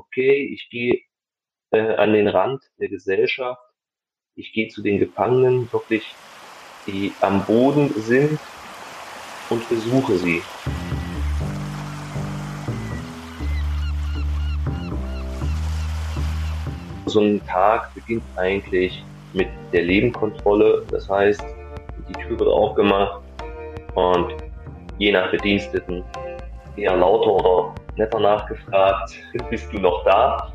okay, ich gehe äh, an den Rand der Gesellschaft, ich gehe zu den Gefangenen, wirklich, die am Boden sind und besuche sie. So ein Tag beginnt eigentlich mit der Lebenkontrolle. Das heißt, die Tür wird aufgemacht und je nach Bediensteten eher lauter oder netter nachgefragt, bist du noch da?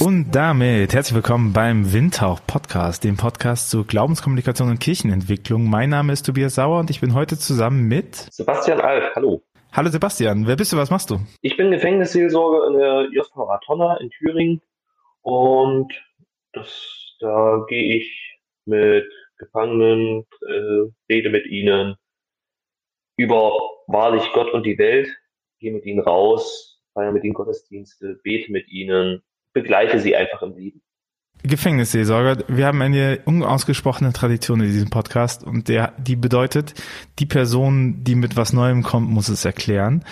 Und damit herzlich willkommen beim Windhauch Podcast, dem Podcast zur Glaubenskommunikation und Kirchenentwicklung. Mein Name ist Tobias Sauer und ich bin heute zusammen mit Sebastian Alf. Hallo. Hallo Sebastian, wer bist du, was machst du? Ich bin Gefängnisseelsorger in der JVA Tonner in Thüringen und das, da gehe ich mit Gefangenen, äh, rede mit ihnen über wahrlich Gott und die Welt, gehe mit ihnen raus, feiere mit ihnen Gottesdienste, bete mit ihnen, begleite sie einfach im Leben. Gefängnisseelsorger. Wir haben eine unausgesprochene Tradition in diesem Podcast und der, die bedeutet, die Person, die mit was Neuem kommt, muss es erklären.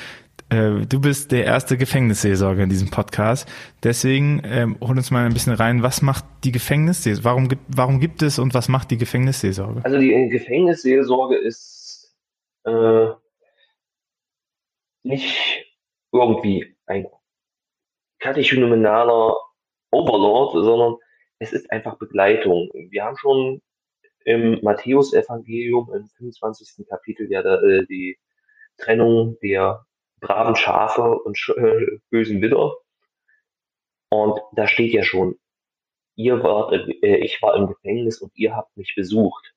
Äh, du bist der erste Gefängnisseelsorger in diesem Podcast. Deswegen ähm, hol uns mal ein bisschen rein. Was macht die Gefängnisseelsorge? Warum gibt, warum gibt es und was macht die Gefängnisseelsorge? Also die Gefängnisseelsorge ist äh, nicht irgendwie ein katechumenaler Overlord, sondern es ist einfach Begleitung. Wir haben schon im Matthäusevangelium im 25. Kapitel ja äh, die Trennung der braven Schafe und äh, bösen Widder. Und da steht ja schon, ihr wart, äh, ich war im Gefängnis und ihr habt mich besucht.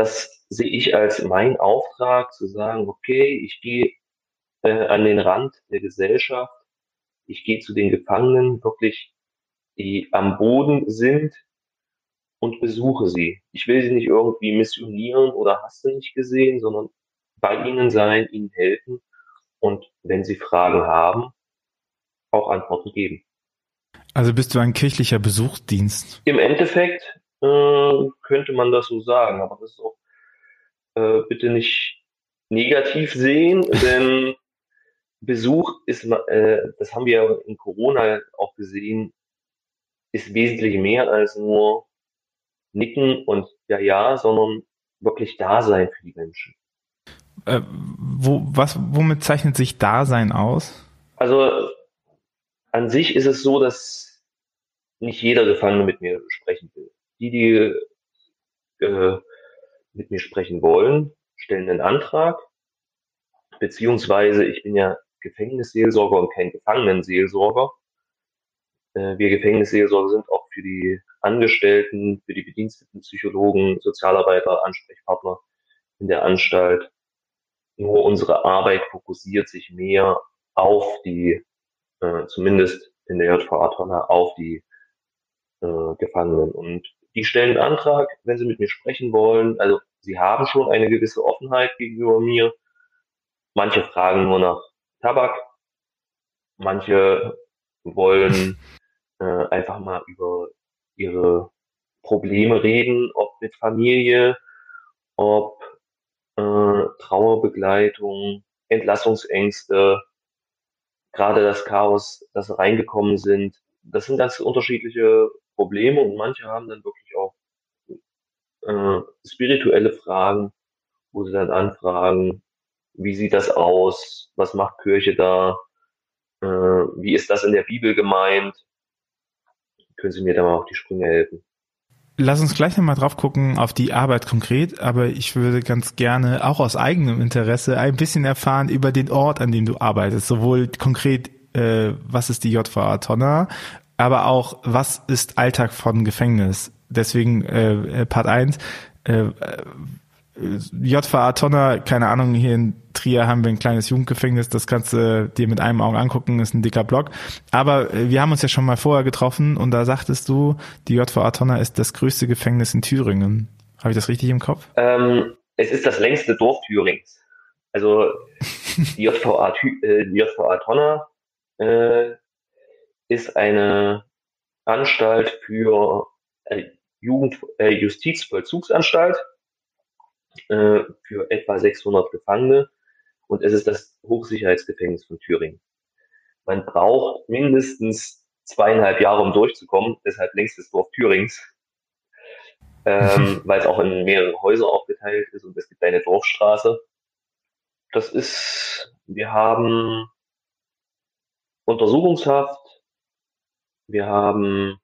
Das sehe ich als mein Auftrag, zu sagen, okay, ich gehe äh, an den Rand der Gesellschaft, ich gehe zu den Gefangenen, wirklich die am Boden sind und besuche sie. Ich will sie nicht irgendwie missionieren oder hast du nicht gesehen, sondern bei ihnen sein, ihnen helfen und wenn sie Fragen haben, auch Antworten geben. Also bist du ein kirchlicher Besuchsdienst? Im Endeffekt äh, könnte man das so sagen, aber das ist auch äh, bitte nicht negativ sehen, denn Besuch ist, äh, das haben wir in Corona auch gesehen, ist wesentlich mehr als nur nicken und ja, ja, sondern wirklich da sein für die Menschen. Äh, wo, was, womit zeichnet sich Dasein aus? Also an sich ist es so, dass nicht jeder Gefangene mit mir sprechen will. Die, die äh, mit mir sprechen wollen, stellen einen Antrag, beziehungsweise ich bin ja Gefängnisseelsorger und kein Gefangenenseelsorger. Äh, wir Gefängnisseelsorger sind auch für die Angestellten, für die Bediensteten, Psychologen, Sozialarbeiter, Ansprechpartner in der Anstalt. Nur unsere Arbeit fokussiert sich mehr auf die, äh, zumindest in der JVA Tonne, auf die äh, Gefangenen. Und die stellen einen Antrag, wenn sie mit mir sprechen wollen. Also sie haben schon eine gewisse Offenheit gegenüber mir. Manche fragen nur nach Tabak. Manche wollen äh, einfach mal über ihre Probleme reden, ob mit Familie, ob äh, Trauerbegleitung, Entlassungsängste, gerade das Chaos, das reingekommen sind. Das sind ganz unterschiedliche Probleme und manche haben dann wirklich äh, spirituelle Fragen, wo sie dann anfragen, wie sieht das aus, was macht Kirche da, äh, wie ist das in der Bibel gemeint, können Sie mir da mal auf die Sprünge helfen? Lass uns gleich nochmal drauf gucken auf die Arbeit konkret, aber ich würde ganz gerne auch aus eigenem Interesse ein bisschen erfahren über den Ort, an dem du arbeitest. Sowohl konkret, äh, was ist die JVA Tonner, aber auch, was ist Alltag von Gefängnis? Deswegen äh, Part 1, äh, JVA Tonner, keine Ahnung, hier in Trier haben wir ein kleines Jugendgefängnis, das kannst du dir mit einem Auge angucken, ist ein dicker Block. Aber äh, wir haben uns ja schon mal vorher getroffen und da sagtest du, die JVA Tonner ist das größte Gefängnis in Thüringen. Habe ich das richtig im Kopf? Ähm, es ist das längste Dorf Thürings. Also die JVA, äh, JVA Tonner äh, ist eine Anstalt für äh, Jugend, äh, Justizvollzugsanstalt äh, für etwa 600 Gefangene. und es ist das Hochsicherheitsgefängnis von Thüringen. Man braucht mindestens zweieinhalb Jahre, um durchzukommen, deshalb längstes Dorf Thürings, ähm, weil es auch in mehrere Häuser aufgeteilt ist und es gibt eine Dorfstraße. Das ist, wir haben Untersuchungshaft, wir haben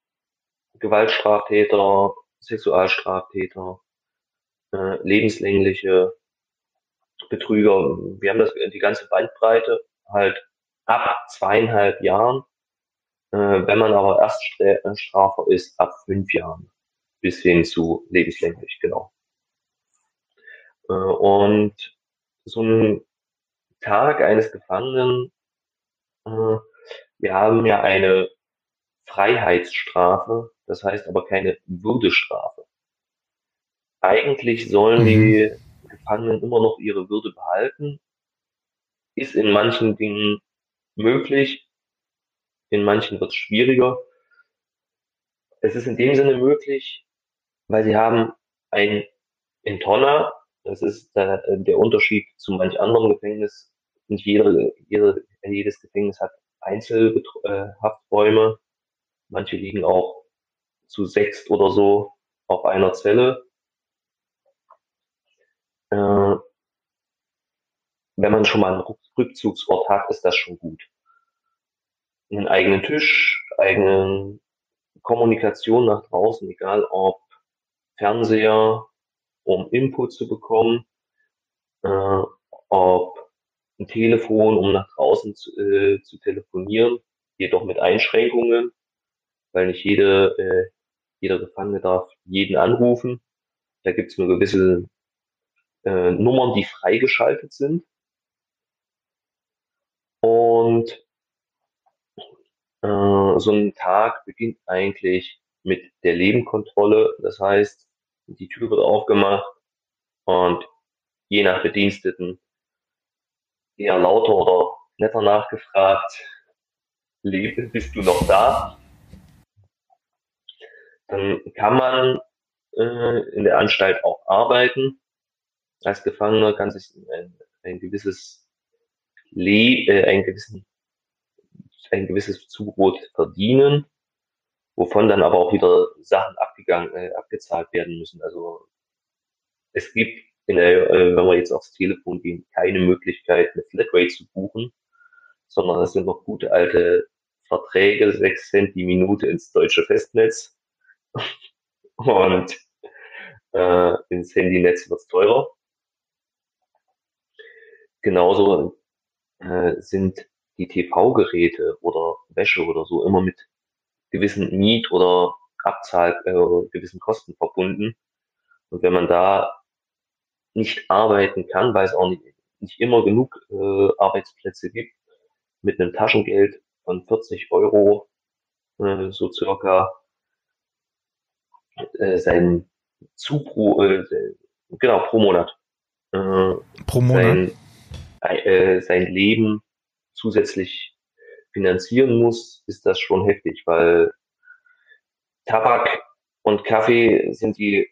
Gewaltstraftäter, Sexualstraftäter, äh, lebenslängliche Betrüger. Wir haben das die ganze Bandbreite halt ab zweieinhalb Jahren. Äh, wenn man aber Erststrafer ist, ab fünf Jahren bis hin zu lebenslänglich, genau. Äh, und so ein Tag eines Gefangenen, äh, wir haben ja eine Freiheitsstrafe, das heißt aber keine Würdestrafe. Eigentlich sollen mhm. die Gefangenen immer noch ihre Würde behalten, ist in manchen Dingen möglich, in manchen wird es schwieriger. Es ist in dem Sinne möglich, weil sie haben ein Intonna, das ist der, der Unterschied zu manch anderen Gefängnis. Nicht jede, jede, jedes Gefängnis hat Einzelhafträume. Manche liegen auch zu sechst oder so auf einer Zelle. Äh, wenn man schon mal einen Rückzugsort hat, ist das schon gut. Einen eigenen Tisch, eigene Kommunikation nach draußen, egal ob Fernseher, um Input zu bekommen, äh, ob ein Telefon, um nach draußen zu, äh, zu telefonieren, jedoch mit Einschränkungen, weil nicht jede, äh, jeder Gefangene darf jeden anrufen. Da gibt es nur gewisse äh, Nummern, die freigeschaltet sind. Und äh, so ein Tag beginnt eigentlich mit der Lebenkontrolle. Das heißt, die Tür wird aufgemacht und je nach Bediensteten eher lauter oder netter nachgefragt, Lebe, bist du noch da? Dann kann man äh, in der Anstalt auch arbeiten. Als Gefangener kann sich ein, ein gewisses Le äh, ein, gewissen, ein gewisses Zubrot verdienen, wovon dann aber auch wieder Sachen abgegangen, äh, abgezahlt werden müssen. Also es gibt in der, äh, wenn wir jetzt aufs Telefon gehen, keine Möglichkeit, eine Flatrate zu buchen, sondern es sind noch gute alte Verträge, sechs Cent die Minute ins deutsche Festnetz und äh, ins Handynetz wird's teurer. Genauso äh, sind die TV-Geräte oder Wäsche oder so immer mit gewissen Miet- oder Abzahl, äh, gewissen Kosten verbunden. Und wenn man da nicht arbeiten kann, weil es auch nicht, nicht immer genug äh, Arbeitsplätze gibt, mit einem Taschengeld von 40 Euro äh, so circa äh, sein zu pro, äh, genau pro Monat äh, pro Monat sein, äh, sein Leben zusätzlich finanzieren muss, ist das schon heftig, weil Tabak und Kaffee sind die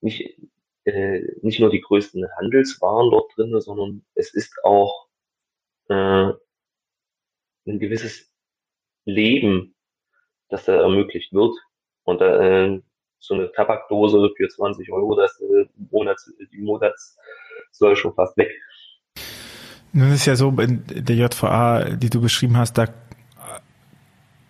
nicht äh, nicht nur die größten Handelswaren dort drin, sondern es ist auch äh, ein gewisses Leben, das da ermöglicht wird. Und äh, so eine Tabakdose für 20 Euro, das äh, Monats, die Monats soll schon fast weg. Nun ist ja so, in der JVA, die du beschrieben hast, da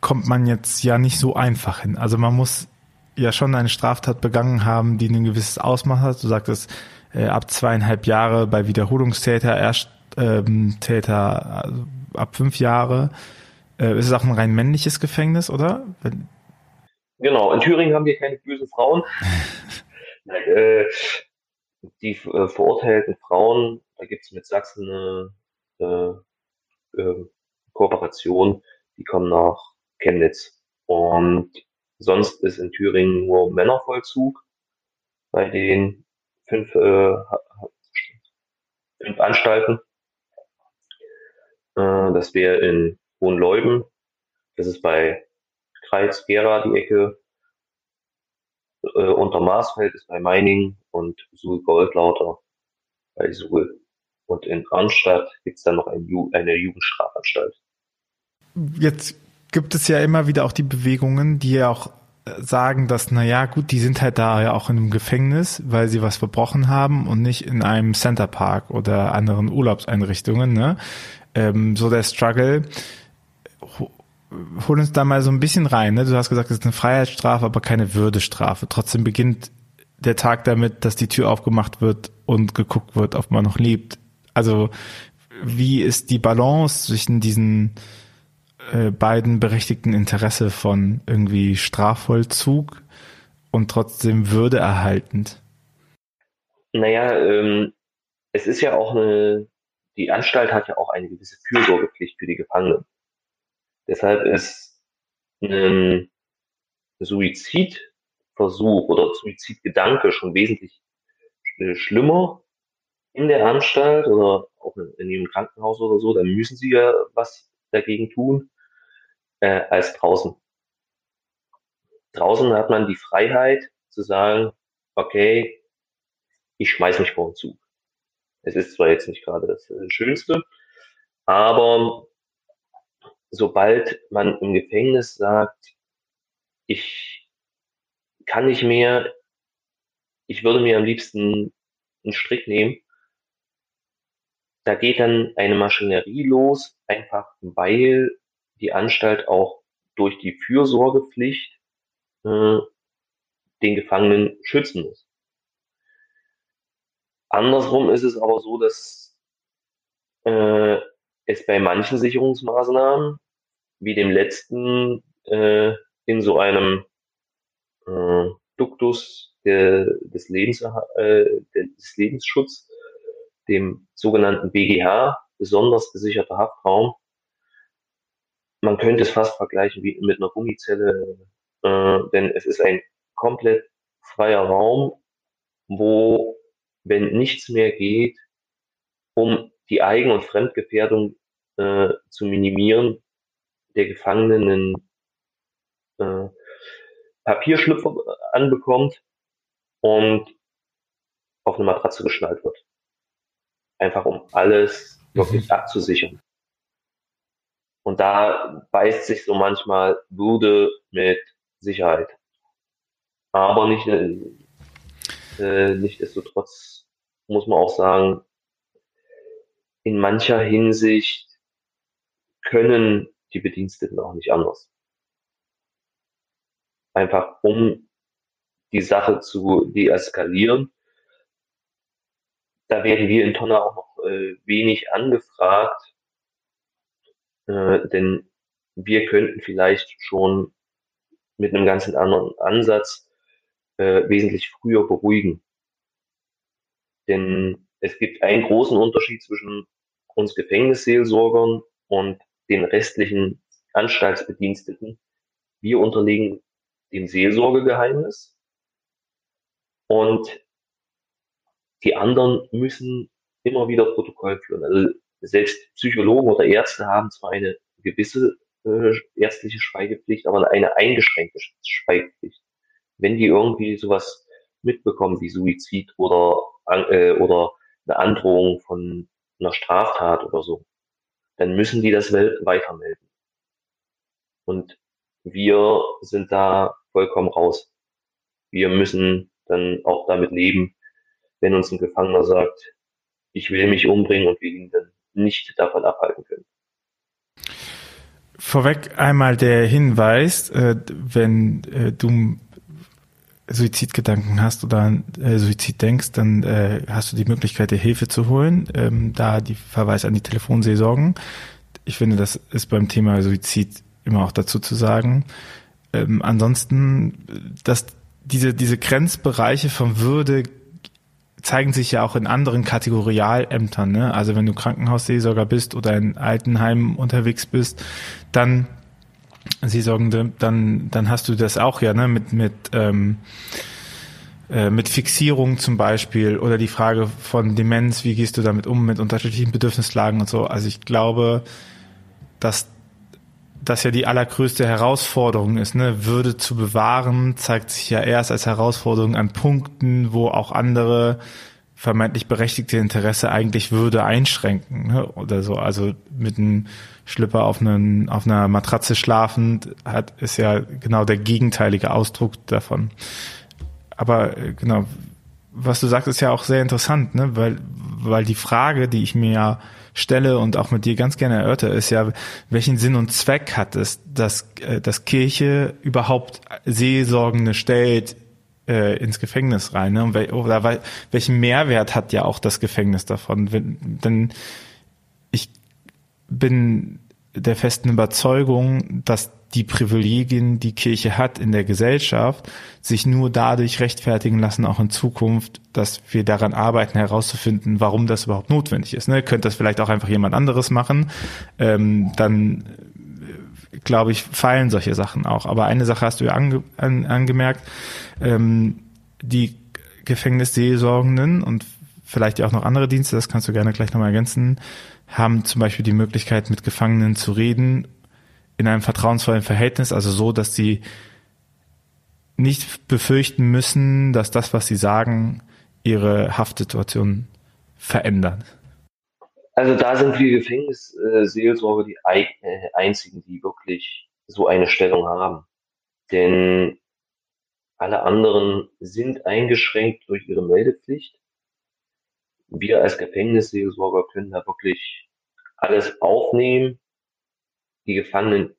kommt man jetzt ja nicht so einfach hin. Also man muss ja schon eine Straftat begangen haben, die ein gewisses Ausmaß hat. Du sagtest, äh, ab zweieinhalb Jahre bei Wiederholungstäter, erst ähm, Täter also ab fünf Jahre. Äh, ist es auch ein rein männliches Gefängnis, oder? Wenn genau, in Thüringen haben wir keine bösen Frauen. äh, die äh, verurteilten Frauen, da gibt es mit Sachsen eine äh, äh, Kooperation, die kommen nach Chemnitz. Und Sonst ist in Thüringen nur Männervollzug bei den fünf, äh, fünf Anstalten. Äh, das wäre in Hohenleuben. Das ist bei Kreuz, Gera die Ecke. Äh, unter Marsfeld ist bei Meining und Suhl Goldlauter bei Suhl. Und in Arnstadt gibt es dann noch ein Ju eine Jugendstrafanstalt. Jetzt gibt es ja immer wieder auch die Bewegungen, die ja auch äh, sagen, dass, na ja, gut, die sind halt da ja auch in einem Gefängnis, weil sie was verbrochen haben und nicht in einem Centerpark oder anderen Urlaubseinrichtungen, ne? Ähm, so der Struggle. Hol uns da mal so ein bisschen rein, ne? Du hast gesagt, es ist eine Freiheitsstrafe, aber keine Würdestrafe. Trotzdem beginnt der Tag damit, dass die Tür aufgemacht wird und geguckt wird, ob man noch lebt. Also, wie ist die Balance zwischen diesen äh, beiden berechtigten Interesse von irgendwie Strafvollzug und trotzdem Würde erhaltend? Naja, ähm, es ist ja auch eine, die Anstalt hat ja auch eine gewisse Fürsorgepflicht für die Gefangenen. Deshalb ist ein Suizidversuch oder Suizidgedanke schon wesentlich äh, schlimmer in der Anstalt oder auch in ihrem Krankenhaus oder so. Da müssen sie ja was dagegen tun äh, als draußen. Draußen hat man die Freiheit zu sagen, okay, ich schmeiß mich vor den Zug. Es ist zwar jetzt nicht gerade das äh, Schönste, aber sobald man im Gefängnis sagt, ich kann nicht mehr, ich würde mir am liebsten einen Strick nehmen, da geht dann eine Maschinerie los, einfach weil die Anstalt auch durch die Fürsorgepflicht äh, den Gefangenen schützen muss. Andersrum ist es aber so, dass äh, es bei manchen Sicherungsmaßnahmen, wie dem letzten, äh, in so einem äh, Duktus der, des, Lebens, äh, des Lebensschutz, dem sogenannten BGH, besonders gesicherter Haftraum, man könnte es fast vergleichen wie mit einer Gummizelle, äh, denn es ist ein komplett freier Raum, wo, wenn nichts mehr geht, um die Eigen- und Fremdgefährdung äh, zu minimieren, der Gefangenen äh, Papierschlüpfer anbekommt und auf eine Matratze geschnallt wird. Einfach um alles wirklich mhm. abzusichern. Und da beißt sich so manchmal Würde mit Sicherheit. Aber nicht, äh, nichtsdestotrotz muss man auch sagen, in mancher Hinsicht können die Bediensteten auch nicht anders. Einfach um die Sache zu deeskalieren. Da werden wir in Tonne auch noch äh, wenig angefragt, äh, denn wir könnten vielleicht schon mit einem ganz anderen Ansatz äh, wesentlich früher beruhigen. Denn es gibt einen großen Unterschied zwischen uns Gefängnisseelsorgern und den restlichen Anstaltsbediensteten. Wir unterliegen dem Seelsorgegeheimnis und die anderen müssen immer wieder Protokoll führen. Also selbst Psychologen oder Ärzte haben zwar eine gewisse äh, ärztliche Schweigepflicht, aber eine eingeschränkte Schweigepflicht. Wenn die irgendwie sowas mitbekommen wie Suizid oder, äh, oder eine Androhung von einer Straftat oder so, dann müssen die das weitermelden. Und wir sind da vollkommen raus. Wir müssen dann auch damit leben, wenn uns ein Gefangener sagt, ich will mich umbringen und wir ihn dann nicht davon abhalten können. Vorweg einmal der Hinweis, äh, wenn äh, du Suizidgedanken hast oder äh, Suizid denkst, dann äh, hast du die Möglichkeit, dir Hilfe zu holen. Ähm, da die Verweis an die Telefonseelsorgen. Ich finde, das ist beim Thema Suizid immer auch dazu zu sagen. Ähm, ansonsten, dass diese, diese Grenzbereiche von Würde zeigen sich ja auch in anderen Kategorialämtern. Ne? Also wenn du Krankenhausseelsorger bist oder in Altenheimen unterwegs bist, dann Seelsorgende, dann dann hast du das auch ja ne mit mit ähm, äh, mit Fixierung zum Beispiel oder die Frage von Demenz, wie gehst du damit um mit unterschiedlichen Bedürfnislagen und so. Also ich glaube, dass das ja die allergrößte Herausforderung ist, ne? Würde zu bewahren zeigt sich ja erst als Herausforderung an Punkten, wo auch andere vermeintlich berechtigte Interesse eigentlich würde einschränken ne? oder so. Also mit einem Schlipper auf, einen, auf einer Matratze schlafend hat ist ja genau der gegenteilige Ausdruck davon. Aber äh, genau, was du sagst, ist ja auch sehr interessant, ne? weil, weil die Frage, die ich mir ja stelle und auch mit dir ganz gerne erörtere, ist ja, welchen Sinn und Zweck hat es, dass, äh, dass Kirche überhaupt Seelsorgende stellt äh, ins Gefängnis rein. Ne? Oder weil, welchen Mehrwert hat ja auch das Gefängnis davon? Wenn, denn ich bin der festen Überzeugung, dass die Privilegien, die Kirche hat in der Gesellschaft, sich nur dadurch rechtfertigen lassen, auch in Zukunft, dass wir daran arbeiten, herauszufinden, warum das überhaupt notwendig ist. Ne? Könnte das vielleicht auch einfach jemand anderes machen, ähm, dann glaube ich, fallen solche Sachen auch. Aber eine Sache hast du ja ange, an, angemerkt, ähm, die Gefängnisseelsorgenden und vielleicht ja auch noch andere Dienste, das kannst du gerne gleich nochmal ergänzen, haben zum Beispiel die Möglichkeit, mit Gefangenen zu reden in einem vertrauensvollen Verhältnis, also so, dass sie nicht befürchten müssen, dass das, was sie sagen, ihre Haftsituation verändert. Also da sind wir Gefängnisseelsorge die äh, einzigen, die wirklich so eine Stellung haben. Denn alle anderen sind eingeschränkt durch ihre Meldepflicht. Wir als Gefängnisseelsorger können da wirklich alles aufnehmen. Die Gefangenen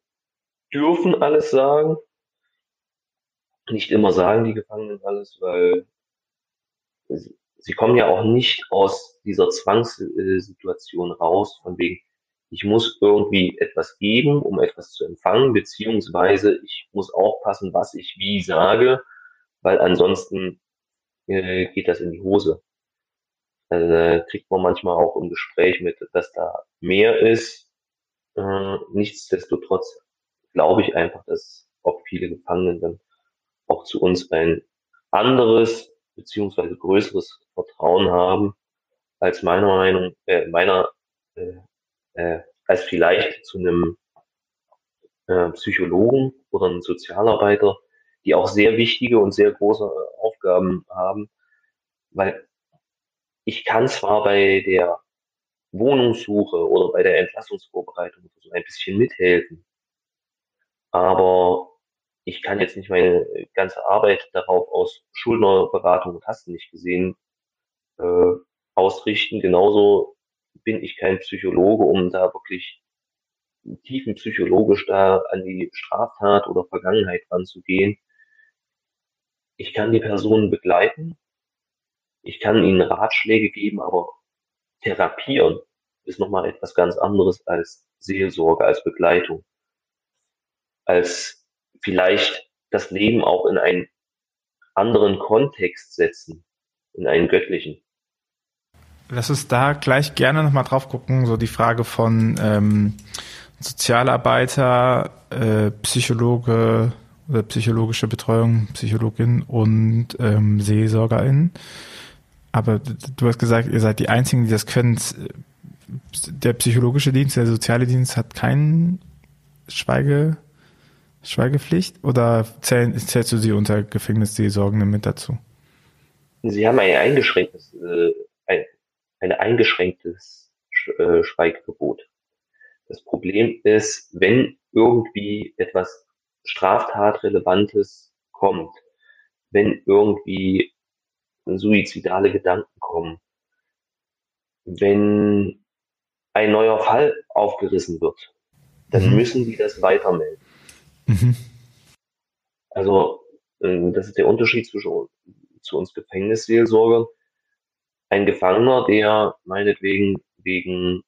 dürfen alles sagen. Nicht immer sagen die Gefangenen alles, weil sie kommen ja auch nicht aus dieser Zwangssituation raus, von wegen, ich muss irgendwie etwas geben, um etwas zu empfangen, beziehungsweise ich muss aufpassen, was ich wie sage, weil ansonsten äh, geht das in die Hose. Also, da kriegt man manchmal auch im Gespräch mit, dass da mehr ist. Äh, nichtsdestotrotz glaube ich einfach, dass auch viele Gefangenen dann auch zu uns ein anderes beziehungsweise größeres Vertrauen haben als meiner Meinung, äh, meiner, äh, äh, als vielleicht zu einem äh, Psychologen oder einem Sozialarbeiter, die auch sehr wichtige und sehr große Aufgaben haben, weil ich kann zwar bei der Wohnungssuche oder bei der Entlassungsvorbereitung so ein bisschen mithelfen, aber ich kann jetzt nicht meine ganze Arbeit darauf aus Schuldnerberatung und hast nicht gesehen äh, ausrichten. Genauso bin ich kein Psychologe, um da wirklich tiefenpsychologisch da an die Straftat oder Vergangenheit ranzugehen. Ich kann die Personen begleiten, ich kann ihnen Ratschläge geben, aber therapieren ist nochmal etwas ganz anderes als Seelsorge, als Begleitung, als vielleicht das Leben auch in einen anderen Kontext setzen, in einen göttlichen. Lass uns da gleich gerne nochmal drauf gucken, so die Frage von ähm, Sozialarbeiter, äh, Psychologe oder psychologische Betreuung, Psychologin und ähm, Seelsorgerin. Aber du hast gesagt, ihr seid die Einzigen, die das können. Der psychologische Dienst, der soziale Dienst hat keinen Schweige, Schweigepflicht oder zähl, zählst du sie unter Gefängnisseelsorgende mit dazu? Sie haben ein eingeschränktes äh, ein eingeschränktes äh, Schweiggebot. Das Problem ist, wenn irgendwie etwas Straftatrelevantes kommt, wenn irgendwie suizidale Gedanken kommen, wenn ein neuer Fall aufgerissen wird, dann mhm. müssen die das weitermelden. Mhm. Also, äh, das ist der Unterschied zwischen zu uns Gefängnisseelsorgern ein Gefangener, der meinetwegen wegen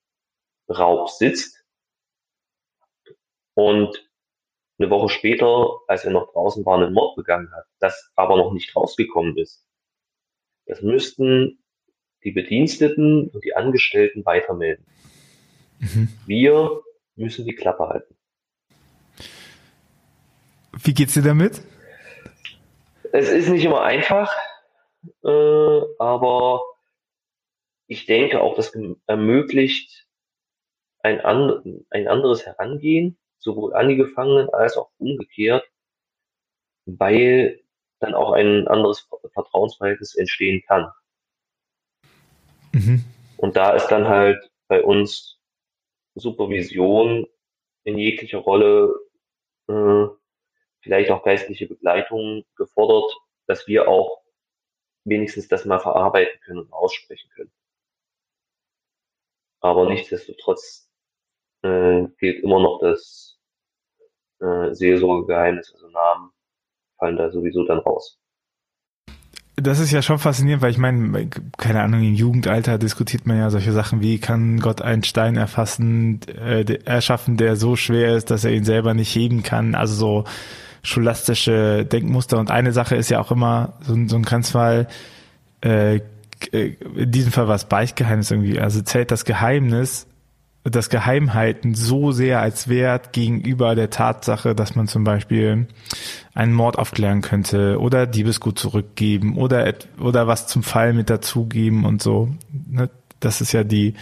Raub sitzt und eine Woche später, als er noch draußen war, einen Mord begangen hat, das aber noch nicht rausgekommen ist. Das müssten die Bediensteten und die Angestellten weitermelden. Mhm. Wir müssen die Klappe halten. Wie geht's dir damit? Es ist nicht immer einfach, äh, aber ich denke auch, das ermöglicht ein, an, ein anderes Herangehen, sowohl an die Gefangenen als auch umgekehrt, weil dann auch ein anderes Vertrauensverhältnis entstehen kann. Mhm. Und da ist dann halt bei uns Supervision in jeglicher Rolle, äh, vielleicht auch geistliche Begleitung gefordert, dass wir auch wenigstens das mal verarbeiten können und aussprechen können. Aber nichtsdestotrotz äh, gilt immer noch das äh, Seelsorgegeheimnis, also Namen fallen da sowieso dann raus. Das ist ja schon faszinierend, weil ich meine, keine Ahnung, im Jugendalter diskutiert man ja solche Sachen wie, kann Gott einen Stein erfassen, äh, erschaffen, der so schwer ist, dass er ihn selber nicht heben kann. Also so scholastische Denkmuster. Und eine Sache ist ja auch immer so, so ein Grenzfall, äh, in diesem Fall war es Beichtgeheimnis irgendwie. Also zählt das Geheimnis das Geheimhalten so sehr als Wert gegenüber der Tatsache, dass man zum Beispiel einen Mord aufklären könnte oder Diebesgut zurückgeben oder oder was zum Fall mit dazugeben und so. Ne? Das ist ja die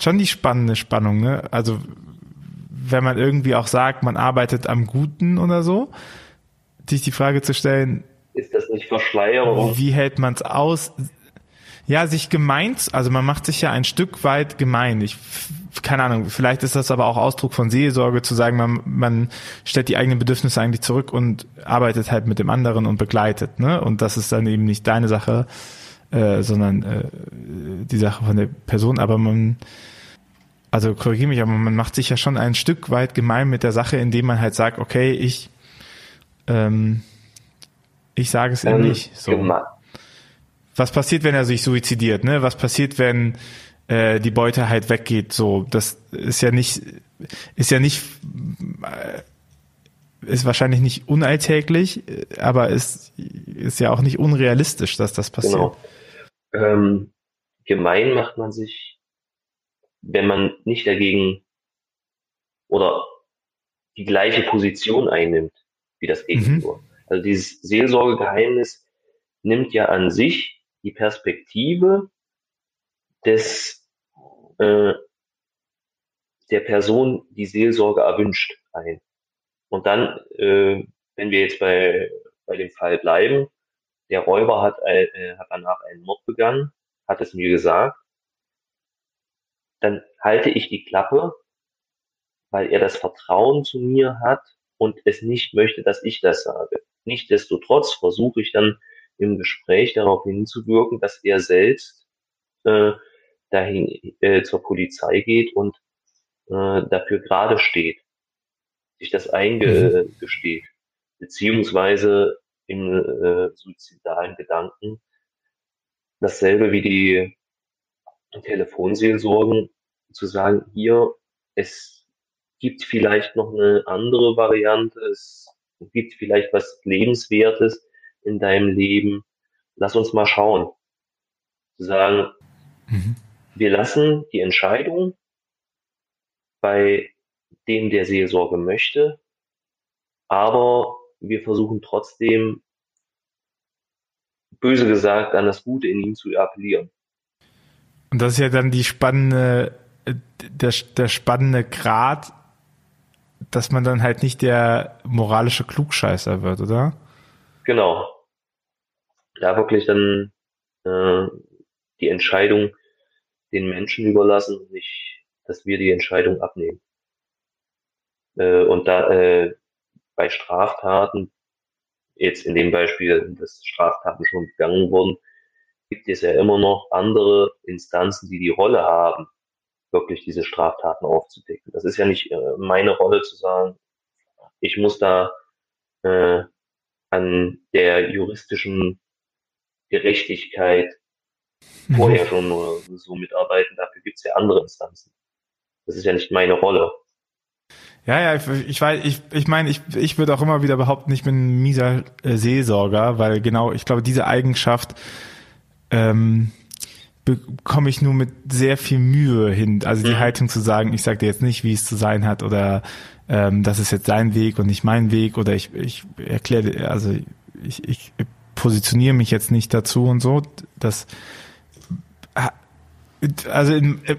schon die spannende Spannung. Ne? Also wenn man irgendwie auch sagt, man arbeitet am Guten oder so, sich die Frage zu stellen, ist das nicht Verschleierung? Wie hält man es aus? Ja, sich gemeint, also man macht sich ja ein Stück weit gemein. Ich, keine Ahnung, vielleicht ist das aber auch Ausdruck von Seelsorge, zu sagen, man, man stellt die eigenen Bedürfnisse eigentlich zurück und arbeitet halt mit dem anderen und begleitet, ne? Und das ist dann eben nicht deine Sache, äh, sondern äh, die Sache von der Person. Aber man, also korrigiere mich, aber man macht sich ja schon ein Stück weit gemein mit der Sache, indem man halt sagt, okay, ich, ähm, ich sage es ihm ähm, nicht. So. Was passiert, wenn er sich suizidiert, ne? Was passiert, wenn äh, die Beute halt weggeht? So, das ist ja nicht, ist ja nicht, äh, ist wahrscheinlich nicht unalltäglich, aber ist, ist ja auch nicht unrealistisch, dass das passiert. Genau. Ähm, gemein macht man sich, wenn man nicht dagegen oder die gleiche Position einnimmt wie das Gegenüber. Mhm. Also dieses Seelsorgegeheimnis nimmt ja an sich die Perspektive des äh, der Person, die Seelsorge erwünscht, ein. Und dann, äh, wenn wir jetzt bei, bei dem Fall bleiben, der Räuber hat, äh, hat danach einen Mord begangen, hat es mir gesagt, dann halte ich die Klappe, weil er das Vertrauen zu mir hat und es nicht möchte, dass ich das sage. Nichtsdestotrotz versuche ich dann im Gespräch darauf hinzuwirken, dass er selbst äh, dahin äh, zur Polizei geht und äh, dafür gerade steht, sich das eingesteht, beziehungsweise im äh, suizidalen Gedanken dasselbe wie die Telefonseelsorgen zu sagen, hier, es gibt vielleicht noch eine andere Variante, es gibt vielleicht was Lebenswertes, in deinem Leben. Lass uns mal schauen. Zu sagen, mhm. wir lassen die Entscheidung bei dem, der Seelsorge möchte, aber wir versuchen trotzdem, böse gesagt, an das Gute in ihm zu appellieren. Und das ist ja dann die spannende, der, der spannende Grad, dass man dann halt nicht der moralische Klugscheißer wird, oder? Genau. Da wirklich dann äh, die Entscheidung den Menschen überlassen und nicht, dass wir die Entscheidung abnehmen. Äh, und da äh, bei Straftaten, jetzt in dem Beispiel, dass Straftaten schon begangen wurden, gibt es ja immer noch andere Instanzen, die die Rolle haben, wirklich diese Straftaten aufzudecken. Das ist ja nicht äh, meine Rolle zu sagen, ich muss da äh, an der juristischen Gerechtigkeit mhm. vorher schon nur so mitarbeiten. Dafür gibt es ja andere Instanzen. Das ist ja nicht meine Rolle. Ja, ja, ich, ich weiß, ich, ich meine, ich, ich würde auch immer wieder behaupten, ich bin ein mieser äh, Seelsorger, weil genau, ich glaube, diese Eigenschaft ähm, bekomme ich nur mit sehr viel Mühe hin. Also die mhm. Haltung zu sagen, ich sage dir jetzt nicht, wie es zu sein hat oder ähm, das ist jetzt sein Weg und nicht mein Weg oder ich, ich erkläre, also ich, ich positioniere mich jetzt nicht dazu und so. Das also in, äh,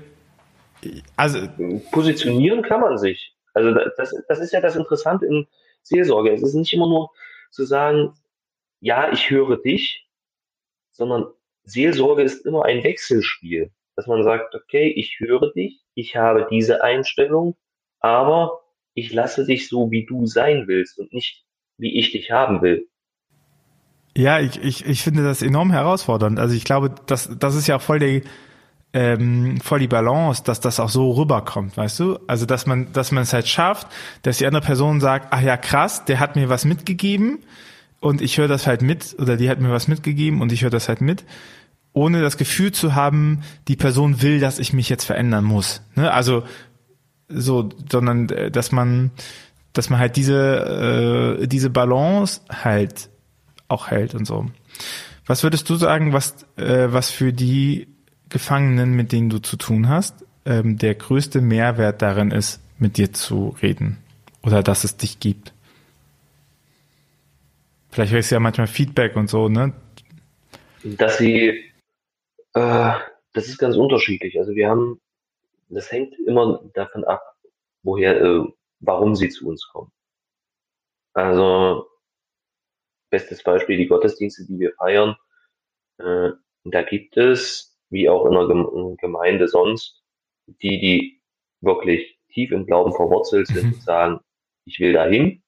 also positionieren kann man sich. Also das, das ist ja das Interessante in Seelsorge. Es ist nicht immer nur zu sagen, ja, ich höre dich, sondern Seelsorge ist immer ein Wechselspiel, dass man sagt, okay, ich höre dich, ich habe diese Einstellung, aber ich lasse dich so, wie du sein willst und nicht, wie ich dich haben will. Ja, ich, ich, ich finde das enorm herausfordernd. Also ich glaube, das, das ist ja voll die, ähm, voll die Balance, dass das auch so rüberkommt, weißt du? Also dass man, dass man es halt schafft, dass die andere Person sagt, ach ja, krass, der hat mir was mitgegeben und ich höre das halt mit oder die hat mir was mitgegeben und ich höre das halt mit, ohne das Gefühl zu haben, die Person will, dass ich mich jetzt verändern muss. Ne? Also so, sondern äh, dass man, dass man halt diese äh, diese Balance halt auch hält und so. Was würdest du sagen, was äh, was für die Gefangenen, mit denen du zu tun hast, ähm, der größte Mehrwert darin ist, mit dir zu reden oder dass es dich gibt? Vielleicht kriegst du ja manchmal Feedback und so, ne? Dass sie, äh, das ist ganz unterschiedlich. Also wir haben, das hängt immer davon ab, woher, äh, warum sie zu uns kommen. Also bestes Beispiel die Gottesdienste, die wir feiern. Äh, da gibt es, wie auch in einer Gemeinde sonst, die, die wirklich tief im Glauben verwurzelt sind und sagen, ich will dahin.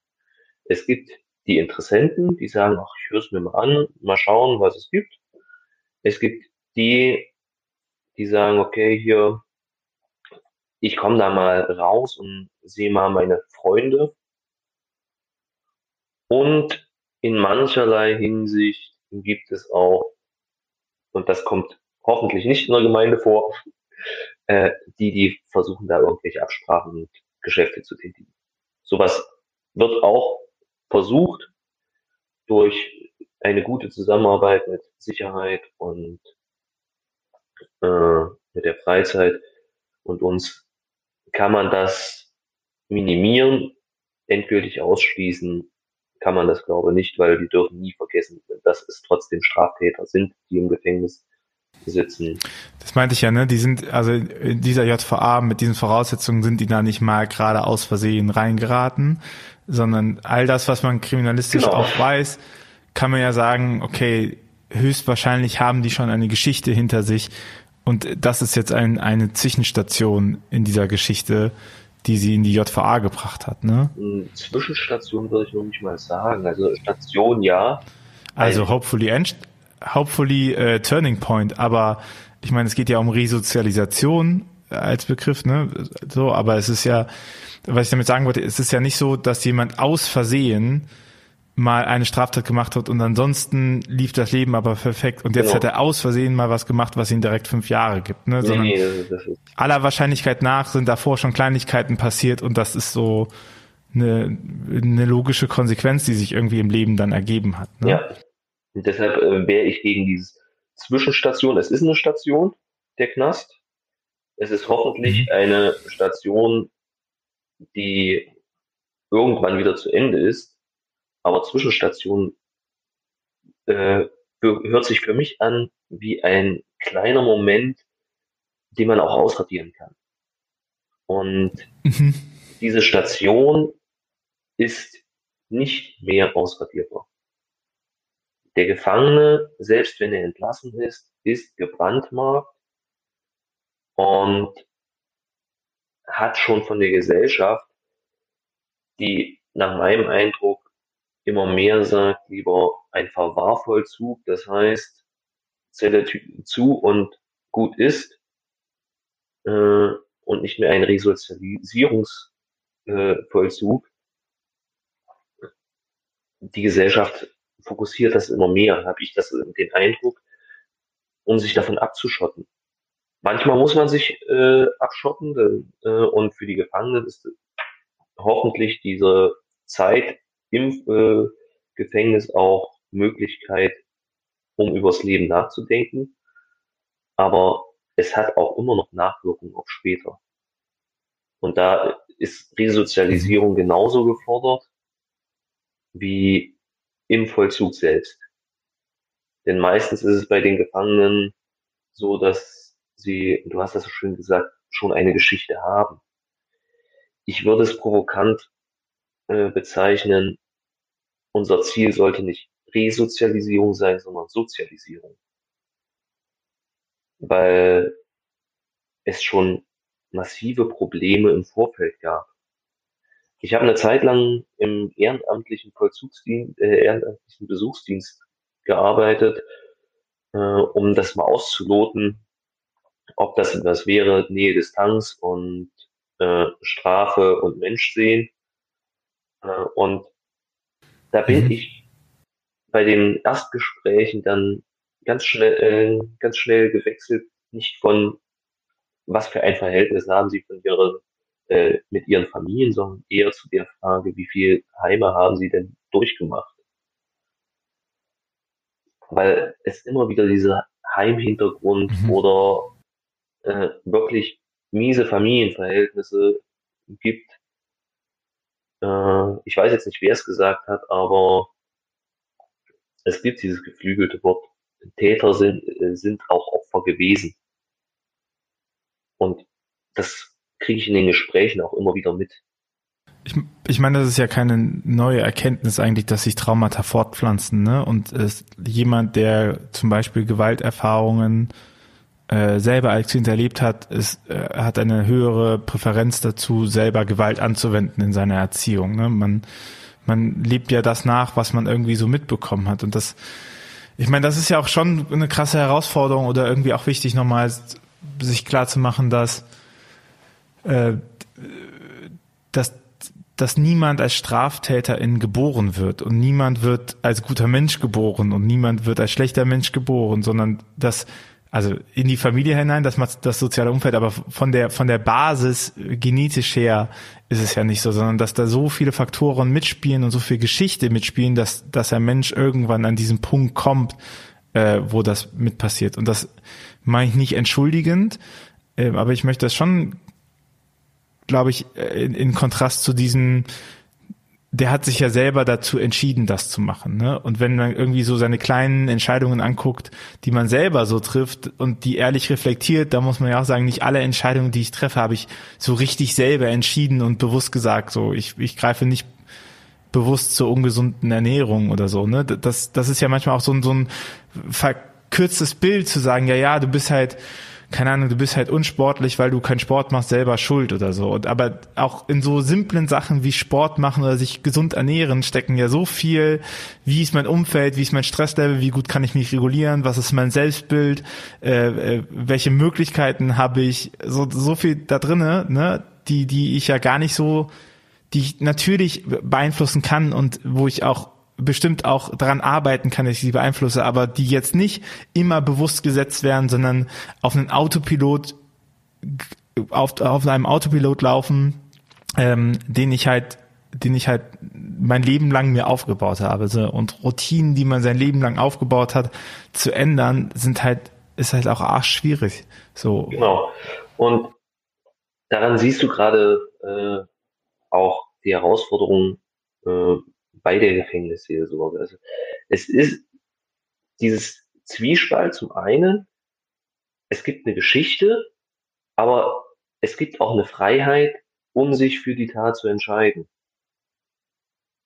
Es gibt die Interessenten, die sagen, ach, ich höre es mir mal an, mal schauen, was es gibt. Es gibt die, die sagen, okay, hier, ich komme da mal raus und sehe mal meine Freunde. Und in mancherlei Hinsicht gibt es auch, und das kommt hoffentlich nicht in der Gemeinde vor, äh, die, die versuchen da irgendwelche Absprachen und Geschäfte zu tätigen. Sowas wird auch versucht, durch eine gute Zusammenarbeit mit Sicherheit und äh, mit der Freizeit und uns kann man das minimieren, endgültig ausschließen kann man das glaube ich nicht, weil die dürfen nie vergessen, dass es trotzdem Straftäter sind, die im Gefängnis sitzen. Das meinte ich ja, ne? Die sind, also in dieser JVA mit diesen Voraussetzungen sind die da nicht mal gerade aus Versehen reingeraten, sondern all das, was man kriminalistisch genau. auch weiß, kann man ja sagen, okay, höchstwahrscheinlich haben die schon eine Geschichte hinter sich und das ist jetzt ein, eine Zwischenstation in dieser Geschichte, die sie in die JVA gebracht hat, ne? Zwischenstation würde ich noch nicht mal sagen. Also Station ja. Also hopefully end, hopefully äh, Turning Point, aber ich meine, es geht ja um Resozialisation als Begriff, ne? So, aber es ist ja, was ich damit sagen wollte, es ist ja nicht so, dass jemand aus Versehen mal eine Straftat gemacht hat und ansonsten lief das Leben aber perfekt und jetzt genau. hat er aus Versehen mal was gemacht, was ihn direkt fünf Jahre gibt. Ne? Sondern nee, aller Wahrscheinlichkeit nach sind davor schon Kleinigkeiten passiert und das ist so eine, eine logische Konsequenz, die sich irgendwie im Leben dann ergeben hat. Ne? Ja, und deshalb äh, wäre ich gegen dieses Zwischenstation. Es ist eine Station, der Knast. Es ist hoffentlich mhm. eine Station, die irgendwann wieder zu Ende ist. Aber Zwischenstation äh, hört sich für mich an wie ein kleiner Moment, den man auch ausradieren kann. Und mhm. diese Station ist nicht mehr ausradierbar. Der Gefangene, selbst wenn er entlassen ist, ist gebrandmarkt und hat schon von der Gesellschaft, die nach meinem Eindruck immer mehr sagt, lieber ein Verwahrvollzug, das heißt Zelle zu und gut ist äh, und nicht mehr ein Resozialisierungsvollzug. Äh, die Gesellschaft fokussiert das immer mehr, habe ich das den Eindruck, um sich davon abzuschotten. Manchmal muss man sich äh, abschotten äh, und für die Gefangenen ist hoffentlich diese Zeit im äh, Gefängnis auch Möglichkeit, um übers Leben nachzudenken. Aber es hat auch immer noch Nachwirkungen auf später. Und da ist Resozialisierung genauso gefordert wie im Vollzug selbst. Denn meistens ist es bei den Gefangenen so, dass sie, du hast das so schön gesagt, schon eine Geschichte haben. Ich würde es provokant äh, bezeichnen, unser Ziel sollte nicht Resozialisierung sein, sondern Sozialisierung. weil es schon massive Probleme im Vorfeld gab. Ich habe eine Zeit lang im ehrenamtlichen Vollzugsdienst, äh, ehrenamtlichen Besuchsdienst gearbeitet, äh, um das mal auszuloten, ob das etwas wäre, Nähe, Distanz und äh, Strafe und Mensch sehen. Äh, und da bin mhm. ich bei den Erstgesprächen dann ganz schnell, äh, ganz schnell gewechselt, nicht von was für ein Verhältnis haben sie von ihren, äh, mit ihren Familien, sondern eher zu der Frage, wie viel Heime haben sie denn durchgemacht? Weil es immer wieder dieser Heimhintergrund mhm. oder äh, wirklich miese Familienverhältnisse gibt. Äh, ich weiß jetzt nicht, wer es gesagt hat, aber es gibt dieses geflügelte Wort. Täter sind, äh, sind auch Opfer gewesen. Und das kriege ich in den Gesprächen auch immer wieder mit. Ich, ich meine, das ist ja keine neue Erkenntnis eigentlich, dass sich Traumata fortpflanzen, ne? Und es, jemand, der zum Beispiel Gewalterfahrungen äh, selber Kind erlebt hat, ist, äh, hat eine höhere Präferenz dazu, selber Gewalt anzuwenden in seiner Erziehung. Ne? Man, man lebt ja das nach, was man irgendwie so mitbekommen hat. Und das, ich meine, das ist ja auch schon eine krasse Herausforderung oder irgendwie auch wichtig, nochmal sich klar zu machen, dass, äh, dass, dass niemand als Straftäterin geboren wird und niemand wird als guter Mensch geboren und niemand wird als schlechter Mensch geboren, sondern dass also in die Familie hinein, das macht das soziale Umfeld, aber von der von der Basis genetisch her ist es ja nicht so, sondern dass da so viele Faktoren mitspielen und so viel Geschichte mitspielen, dass dass ein Mensch irgendwann an diesen Punkt kommt, äh, wo das mit passiert. Und das meine ich nicht entschuldigend, äh, aber ich möchte das schon, glaube ich, äh, in, in Kontrast zu diesen der hat sich ja selber dazu entschieden, das zu machen. Ne? Und wenn man irgendwie so seine kleinen Entscheidungen anguckt, die man selber so trifft und die ehrlich reflektiert, da muss man ja auch sagen, nicht alle Entscheidungen, die ich treffe, habe ich so richtig selber entschieden und bewusst gesagt. So, ich, ich greife nicht bewusst zur ungesunden Ernährung oder so. Ne? Das, das ist ja manchmal auch so ein, so ein verkürztes Bild zu sagen, ja, ja, du bist halt keine Ahnung, du bist halt unsportlich, weil du keinen Sport machst, selber schuld oder so. Und, aber auch in so simplen Sachen wie Sport machen oder sich gesund ernähren stecken ja so viel, wie ist mein Umfeld, wie ist mein Stresslevel, wie gut kann ich mich regulieren, was ist mein Selbstbild, äh, äh, welche Möglichkeiten habe ich, so, so viel da drinne, ne, die, die ich ja gar nicht so, die ich natürlich beeinflussen kann und wo ich auch bestimmt auch daran arbeiten kann, dass ich sie beeinflusse, aber die jetzt nicht immer bewusst gesetzt werden, sondern auf einen Autopilot, auf, auf einem Autopilot laufen, ähm, den ich halt, den ich halt mein Leben lang mir aufgebaut habe. So. Und Routinen, die man sein Leben lang aufgebaut hat, zu ändern, sind halt, ist halt auch arsch schwierig. So. Genau. Und daran siehst du gerade äh, auch die Herausforderung, äh, bei der Gefängnisseelsorge. Also es ist dieses Zwiespalt zum einen, es gibt eine Geschichte, aber es gibt auch eine Freiheit, um sich für die Tat zu entscheiden.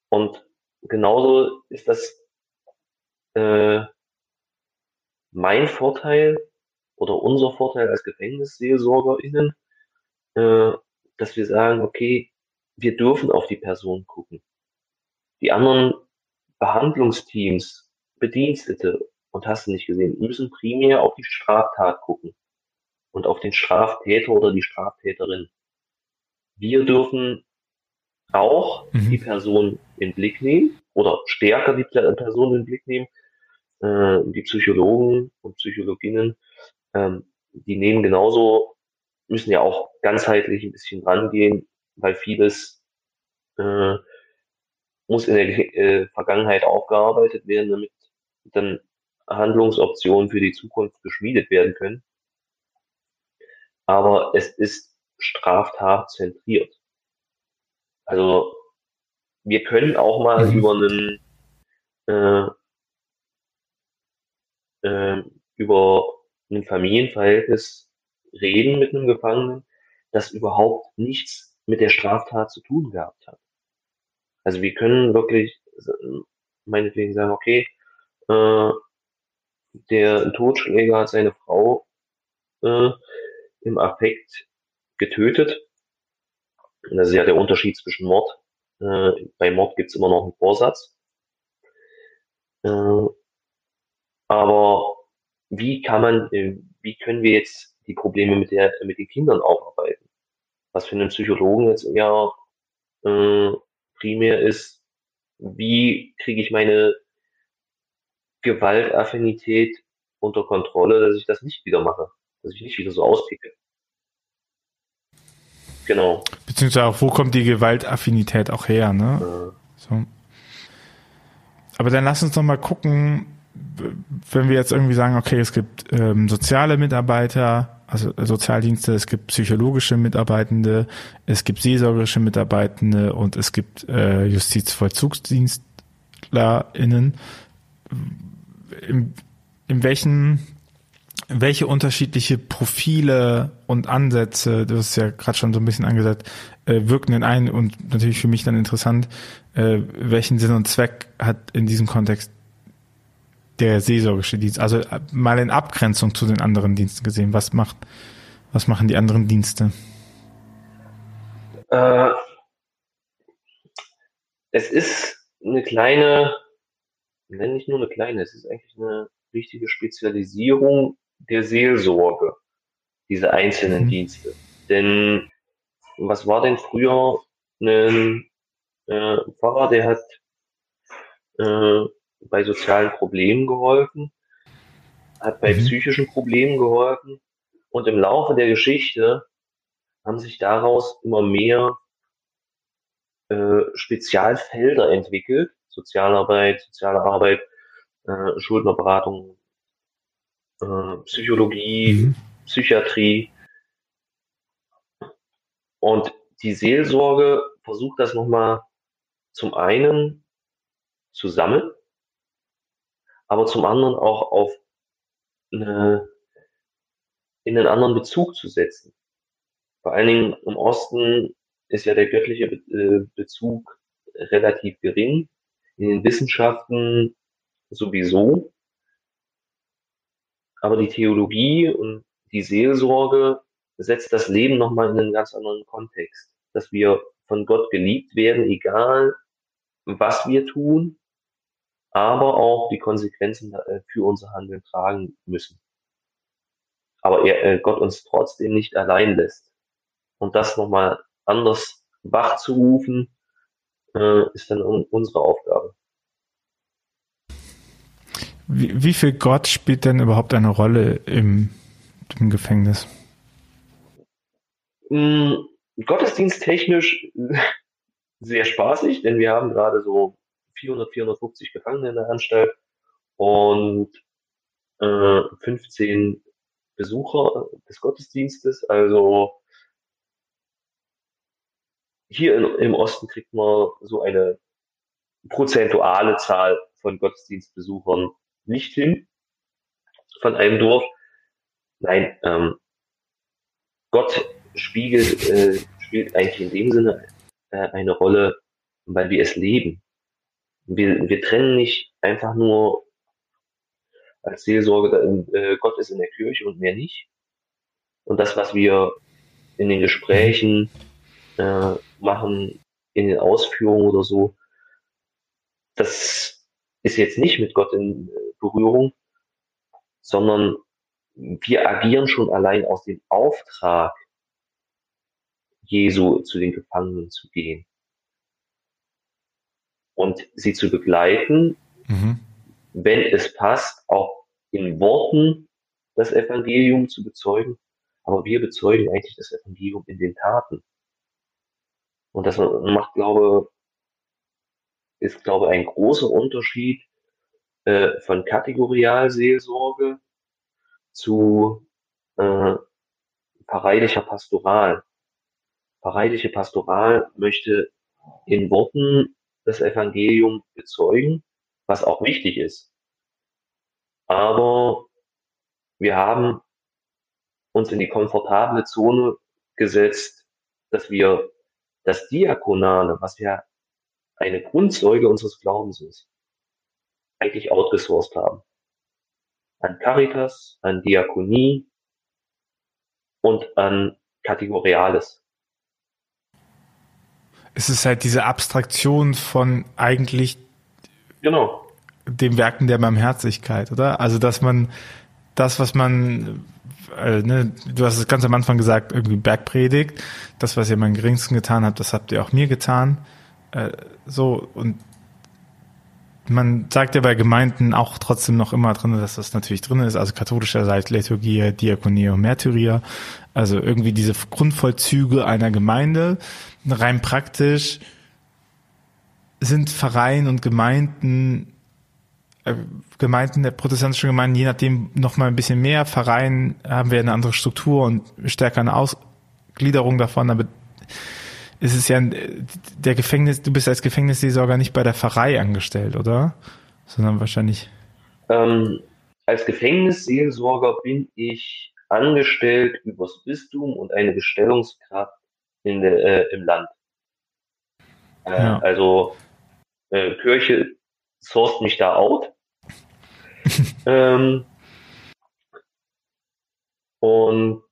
Und genauso ist das äh, mein Vorteil oder unser Vorteil als GefängnisseelsorgerInnen, äh, dass wir sagen, okay, wir dürfen auf die Person gucken. Die anderen Behandlungsteams, Bedienstete und hast du nicht gesehen, müssen primär auf die Straftat gucken und auf den Straftäter oder die Straftäterin. Wir dürfen auch mhm. die Person in Blick nehmen oder stärker die Person in Blick nehmen. Äh, die Psychologen und Psychologinnen, ähm, die nehmen genauso, müssen ja auch ganzheitlich ein bisschen rangehen, weil vieles äh, muss in der äh, Vergangenheit aufgearbeitet werden, damit dann Handlungsoptionen für die Zukunft geschmiedet werden können. Aber es ist straftatzentriert. Also wir können auch mal mhm. über einen äh, äh, über ein Familienverhältnis reden mit einem Gefangenen, das überhaupt nichts mit der Straftat zu tun gehabt hat. Also wir können wirklich meinetwegen sagen, okay, äh, der Totschläger hat seine Frau äh, im Affekt getötet. Das ist ja der Unterschied zwischen Mord. Äh, bei Mord gibt's immer noch einen Vorsatz. Äh, aber wie kann man, äh, wie können wir jetzt die Probleme mit der, mit den Kindern aufarbeiten? Was für einen Psychologen jetzt ja äh, primär ist, wie kriege ich meine Gewaltaffinität unter Kontrolle, dass ich das nicht wieder mache, dass ich nicht wieder so auspicke. Genau. Beziehungsweise auch, wo kommt die Gewaltaffinität auch her, ne? Ja. So. Aber dann lass uns doch mal gucken, wenn wir jetzt irgendwie sagen, okay, es gibt ähm, soziale Mitarbeiter, also Sozialdienste, es gibt psychologische Mitarbeitende, es gibt seelsorgerische Mitarbeitende und es gibt äh, JustizvollzugsdienstlerInnen. In, in welchen welche unterschiedliche Profile und Ansätze, du hast ja gerade schon so ein bisschen angesagt, äh, wirken denn ein und natürlich für mich dann interessant, äh, welchen Sinn und Zweck hat in diesem Kontext der seelsorgische Dienst? Also äh, mal in Abgrenzung zu den anderen Diensten gesehen, was macht, was machen die anderen Dienste? Äh, es ist eine kleine, nenne ich nur eine kleine, es ist eigentlich eine richtige Spezialisierung der Seelsorge, diese einzelnen mhm. Dienste. Denn was war denn früher ein äh, Pfarrer, der hat äh, bei sozialen Problemen geholfen, hat bei mhm. psychischen Problemen geholfen und im Laufe der Geschichte haben sich daraus immer mehr äh, Spezialfelder entwickelt, Sozialarbeit, soziale Arbeit, äh, Schuldnerberatung, äh, Psychologie, mhm. Psychiatrie. Und die Seelsorge versucht das nochmal zum einen zu sammeln, aber zum anderen auch auf eine, in einen anderen Bezug zu setzen. Vor allen Dingen im Osten ist ja der göttliche äh, Bezug relativ gering, in den Wissenschaften sowieso. Aber die Theologie und die Seelsorge setzt das Leben nochmal in einen ganz anderen Kontext. Dass wir von Gott geliebt werden, egal was wir tun, aber auch die Konsequenzen äh, für unser Handeln tragen müssen. Aber er, äh, Gott uns trotzdem nicht allein lässt. Und das nochmal anders wachzurufen, äh, ist dann unsere Aufgabe. Wie, wie viel Gott spielt denn überhaupt eine Rolle im, im Gefängnis? Mm, gottesdiensttechnisch sehr spaßig, denn wir haben gerade so 400, 450 Gefangene in der Anstalt und äh, 15 Besucher des Gottesdienstes. Also hier in, im Osten kriegt man so eine prozentuale Zahl von Gottesdienstbesuchern nicht hin von einem Dorf. Nein, ähm, Gott spiegelt, äh, spielt eigentlich in dem Sinne äh, eine Rolle, weil wir es leben. Wir, wir trennen nicht einfach nur als Seelsorge, äh, Gott ist in der Kirche und mehr nicht. Und das, was wir in den Gesprächen äh, machen, in den Ausführungen oder so, das ist jetzt nicht mit Gott in äh, Berührung, sondern wir agieren schon allein aus dem Auftrag, Jesu zu den Gefangenen zu gehen und sie zu begleiten, mhm. wenn es passt, auch in Worten das Evangelium zu bezeugen, aber wir bezeugen eigentlich das Evangelium in den Taten. Und das macht, glaube, ist, glaube, ein großer Unterschied äh, von Kategorialseelsorge zu äh, pfarreilicher Pastoral. Pfarreiliche Pastoral möchte in Worten das Evangelium bezeugen, was auch wichtig ist. Aber wir haben uns in die komfortable Zone gesetzt, dass wir das Diakonale, was ja eine Grundsäule unseres Glaubens ist, eigentlich outgesourced haben. An Caritas, an Diakonie, und an Kategoriales. Es ist halt diese Abstraktion von eigentlich genau. dem Werken der Barmherzigkeit, oder? Also, dass man das, was man, äh, ne, du hast es ganz am Anfang gesagt, irgendwie Bergpredigt, das, was ihr am geringsten getan habt, das habt ihr auch mir getan. Äh, so, und man sagt ja bei Gemeinden auch trotzdem noch immer drin, dass das natürlich drin ist, also katholischerseits Liturgie, Diakonie und Märtyrier, also irgendwie diese Grundvollzüge einer Gemeinde, rein praktisch sind Vereine und Gemeinden, äh, Gemeinden der protestantischen Gemeinden, je nachdem noch mal ein bisschen mehr. Verein haben wir eine andere Struktur und stärker eine Ausgliederung davon, aber es ist ja der Gefängnis, du bist als Gefängnisseelsorger nicht bei der Pfarrei angestellt, oder? Sondern wahrscheinlich. Ähm, als Gefängnisseelsorger bin ich angestellt übers Bistum und eine Bestellungskraft in äh, im Land. Äh, ja. Also äh, Kirche sourced mich da out. ähm, und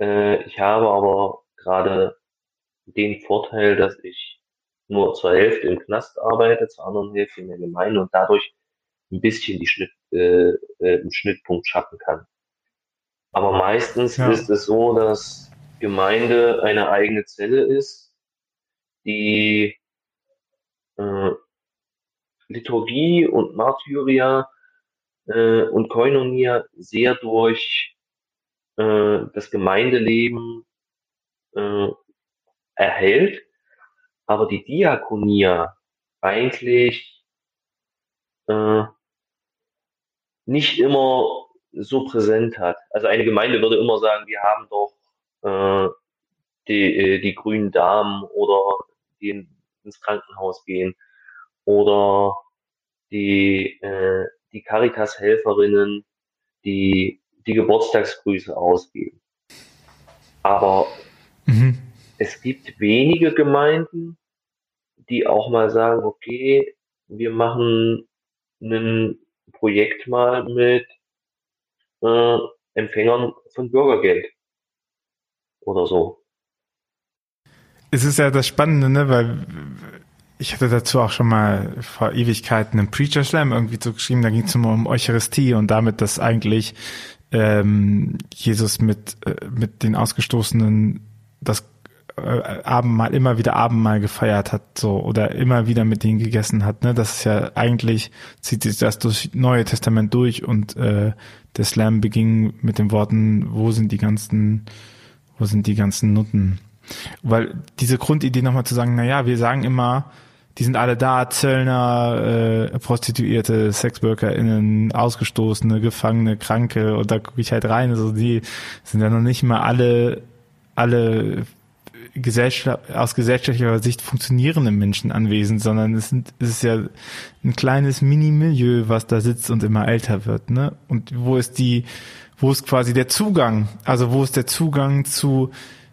äh, ich habe aber gerade den Vorteil, dass ich nur zur Hälfte im Knast arbeite, zur anderen Hälfte in der Gemeinde und dadurch ein bisschen die Schnitt, äh, äh, einen Schnittpunkt schaffen kann. Aber meistens ja. ist es so, dass Gemeinde eine eigene Zelle ist, die äh, Liturgie und Martyria äh, und Koinonia sehr durch äh, das Gemeindeleben äh, erhält, aber die Diakonia eigentlich äh, nicht immer so präsent hat. Also eine Gemeinde würde immer sagen, wir haben doch äh, die, äh, die grünen Damen oder die ins Krankenhaus gehen oder die, äh, die Caritas-Helferinnen, die die Geburtstagsgrüße ausgeben. Aber mhm. es gibt wenige Gemeinden, die auch mal sagen, okay, wir machen ein Projekt mal mit äh, Empfängern von Bürgergeld oder so. Es ist ja das Spannende, ne, weil ich hatte dazu auch schon mal vor Ewigkeiten einen Preacher Slam irgendwie so geschrieben, da ging es immer um Eucharistie und damit, dass eigentlich ähm, Jesus mit, äh, mit den Ausgestoßenen das äh, Abendmahl immer wieder Abendmahl gefeiert hat, so oder immer wieder mit denen gegessen hat. Ne? Das ist ja eigentlich zieht sich das durch Neue Testament durch und äh, der Slam beging mit den Worten: Wo sind die ganzen, wo sind die ganzen Nutten? Weil diese Grundidee nochmal zu sagen, na ja, wir sagen immer, die sind alle da, Zöllner, äh, Prostituierte, SexworkerInnen, Ausgestoßene, Gefangene, Kranke und da gucke ich halt rein, also die sind ja noch nicht mal alle, alle Gesellschaft, aus gesellschaftlicher Sicht funktionierende Menschen anwesend, sondern es, sind, es ist ja ein kleines Mini-Milieu, was da sitzt und immer älter wird, ne? Und wo ist die, wo ist quasi der Zugang? Also wo ist der Zugang zu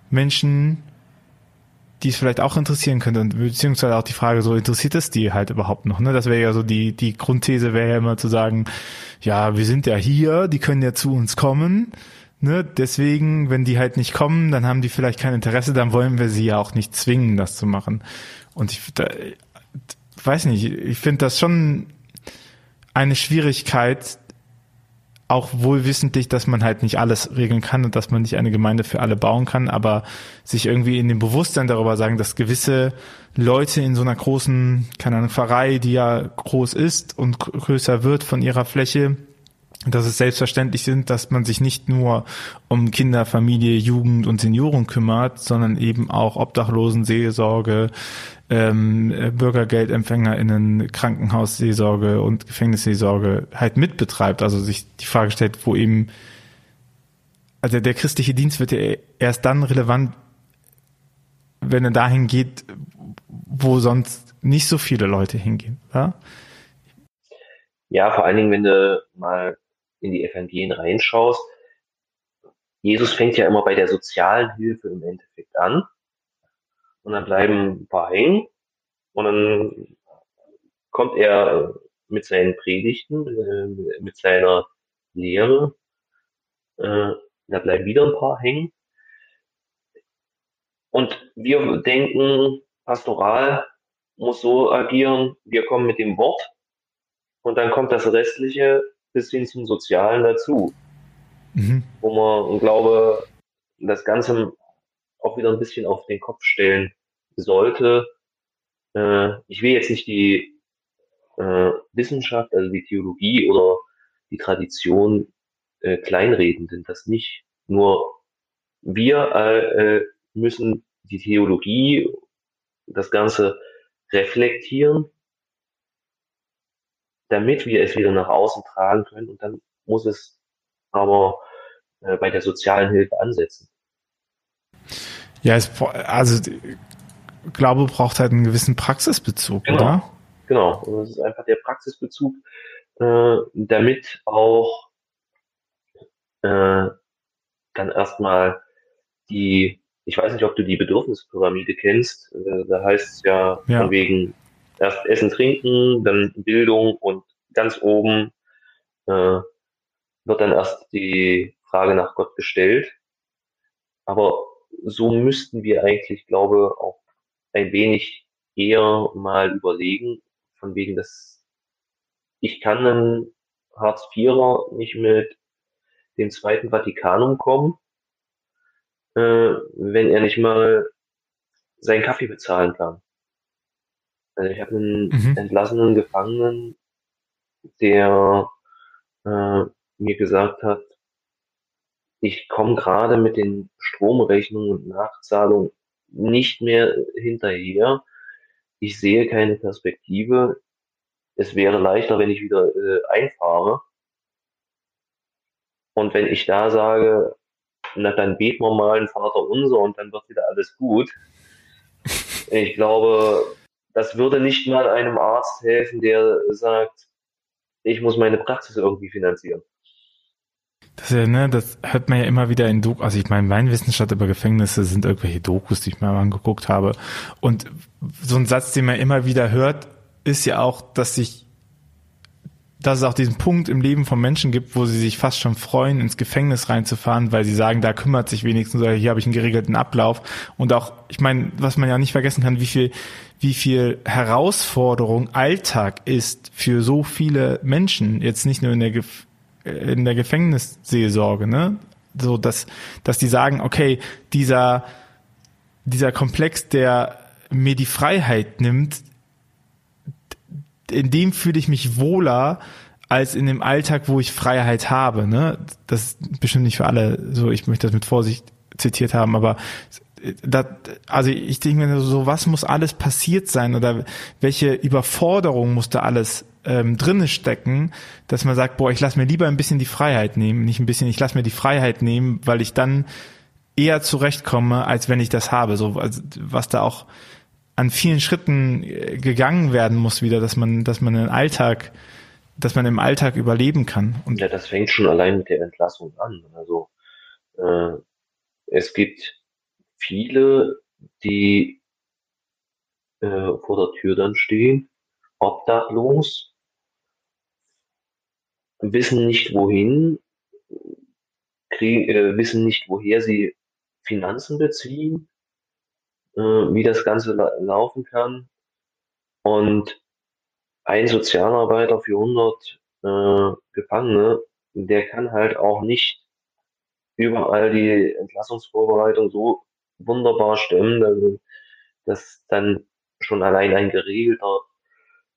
Menschen, die es vielleicht auch interessieren könnte, beziehungsweise auch die Frage, so interessiert es die halt überhaupt noch, ne? Das wäre ja so die, die Grundthese wäre ja immer zu sagen, ja, wir sind ja hier, die können ja zu uns kommen, ne? Deswegen, wenn die halt nicht kommen, dann haben die vielleicht kein Interesse, dann wollen wir sie ja auch nicht zwingen, das zu machen. Und ich da, weiß nicht, ich finde das schon eine Schwierigkeit, auch wohl wissentlich, dass man halt nicht alles regeln kann und dass man nicht eine Gemeinde für alle bauen kann, aber sich irgendwie in dem Bewusstsein darüber sagen, dass gewisse Leute in so einer großen, keine Ahnung, Pfarrei, die ja groß ist und größer wird von ihrer Fläche, dass es selbstverständlich sind, dass man sich nicht nur um Kinder, Familie, Jugend und Senioren kümmert, sondern eben auch Obdachlosenseelsorge, ähm, BürgergeldempfängerInnen, Krankenhausseelsorge und Gefängnisseelsorge halt mitbetreibt. Also sich die Frage stellt, wo eben, also der christliche Dienst wird ja erst dann relevant, wenn er dahin geht, wo sonst nicht so viele Leute hingehen, oder? Ja, vor allen Dingen, wenn du mal in die Evangelien reinschaust, Jesus fängt ja immer bei der sozialen Hilfe im Endeffekt an. Und dann bleiben ein paar hängen. Und dann kommt er mit seinen Predigten, äh, mit seiner Lehre äh, da bleiben wieder ein paar hängen. Und wir denken, pastoral muss so agieren, wir kommen mit dem Wort und dann kommt das Restliche bis hin zum Sozialen dazu. Mhm. Wo man, glaube, das Ganze auch wieder ein bisschen auf den Kopf stellen sollte. Äh, ich will jetzt nicht die äh, Wissenschaft, also die Theologie oder die Tradition äh, kleinreden, denn das nicht. Nur wir äh, müssen die Theologie, das Ganze reflektieren, damit wir es wieder nach außen tragen können. Und dann muss es aber äh, bei der sozialen Hilfe ansetzen. Ja, es, also Glaube braucht halt einen gewissen Praxisbezug, genau. oder? Genau, und das ist einfach der Praxisbezug, äh, damit auch äh, dann erstmal die, ich weiß nicht, ob du die Bedürfnispyramide kennst, äh, da heißt es ja, ja von wegen erst Essen, Trinken, dann Bildung und ganz oben äh, wird dann erst die Frage nach Gott gestellt. Aber so müssten wir eigentlich, glaube auch ein wenig eher mal überlegen, von wegen dass ich kann einen Hartz IVer nicht mit dem Zweiten Vatikanum kommen, äh, wenn er nicht mal seinen Kaffee bezahlen kann. Also ich habe einen mhm. entlassenen Gefangenen, der äh, mir gesagt hat, ich komme gerade mit den Stromrechnungen und Nachzahlungen nicht mehr hinterher. Ich sehe keine Perspektive. Es wäre leichter, wenn ich wieder äh, einfahre. Und wenn ich da sage, na dann beten wir mal ein Vater unser und dann wird wieder alles gut. Ich glaube, das würde nicht mal einem Arzt helfen, der sagt, ich muss meine Praxis irgendwie finanzieren. Das, ja, ne, das hört man ja immer wieder in Dokus. Also ich meine, mein Wissenschaft über Gefängnisse sind irgendwelche Dokus, die ich mir mal angeguckt habe. Und so ein Satz, den man immer wieder hört, ist ja auch, dass sich dass es auch diesen Punkt im Leben von Menschen gibt, wo sie sich fast schon freuen, ins Gefängnis reinzufahren, weil sie sagen, da kümmert sich wenigstens, oder hier habe ich einen geregelten Ablauf. Und auch, ich meine, was man ja nicht vergessen kann, wie viel, wie viel Herausforderung Alltag ist für so viele Menschen, jetzt nicht nur in der Gef in der Gefängnisseelsorge, ne? So, dass, dass die sagen, okay, dieser, dieser Komplex, der mir die Freiheit nimmt, in dem fühle ich mich wohler als in dem Alltag, wo ich Freiheit habe. Ne? Das ist bestimmt nicht für alle so, ich möchte das mit Vorsicht zitiert haben, aber das, also ich denke mir so, was muss alles passiert sein oder welche Überforderung muss da alles ähm, drinne stecken, dass man sagt, boah, ich lasse mir lieber ein bisschen die Freiheit nehmen, nicht ein bisschen, ich lasse mir die Freiheit nehmen, weil ich dann eher zurechtkomme, als wenn ich das habe. So, also, was da auch an vielen Schritten äh, gegangen werden muss wieder, dass man, dass man den Alltag, dass man im Alltag überleben kann. Und ja, das fängt schon allein mit der Entlassung an. Also äh, es gibt viele, die äh, vor der Tür dann stehen, obdachlos, wissen nicht wohin, krieg, äh, wissen nicht woher sie Finanzen beziehen, äh, wie das Ganze la laufen kann. Und ein Sozialarbeiter für 100 äh, Gefangene, der kann halt auch nicht überall die Entlassungsvorbereitung so wunderbar stemmen, dass, dass dann schon allein ein geregelter,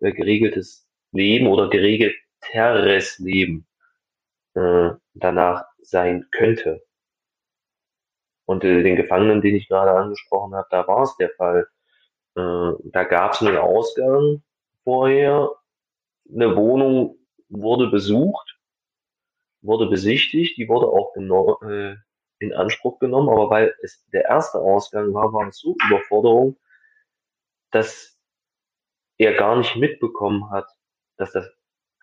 äh, geregeltes Leben oder geregelt sicheres Leben äh, danach sein könnte. Und äh, den Gefangenen, den ich gerade angesprochen habe, da war es der Fall. Äh, da gab es einen Ausgang vorher. Eine Wohnung wurde besucht, wurde besichtigt, die wurde auch äh, in Anspruch genommen, aber weil es der erste Ausgang war, war es so Überforderung, dass er gar nicht mitbekommen hat, dass das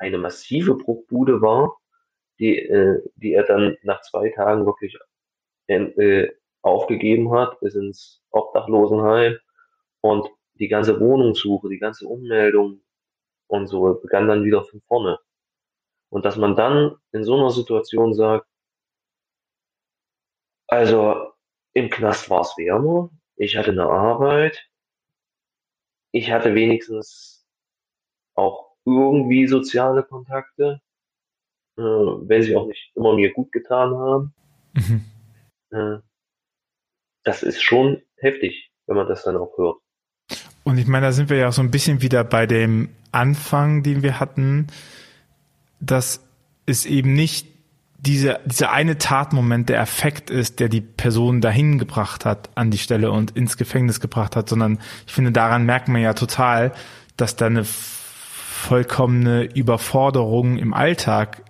eine massive Bruchbude war, die, äh, die er dann nach zwei Tagen wirklich äh, aufgegeben hat, bis ins Obdachlosenheim und die ganze Wohnungssuche, die ganze Ummeldung und so begann dann wieder von vorne. Und dass man dann in so einer Situation sagt, Also im Knast war es wärmer. Ich hatte eine Arbeit. Ich hatte wenigstens auch irgendwie soziale Kontakte, äh, wenn sie auch nicht immer mir gut getan haben. Mhm. Äh, das ist schon heftig, wenn man das dann auch hört. Und ich meine, da sind wir ja auch so ein bisschen wieder bei dem Anfang, den wir hatten, dass es eben nicht diese, dieser eine Tatmoment der Effekt ist, der die Person dahin gebracht hat an die Stelle und ins Gefängnis gebracht hat, sondern ich finde, daran merkt man ja total, dass da eine vollkommene Überforderung im Alltag,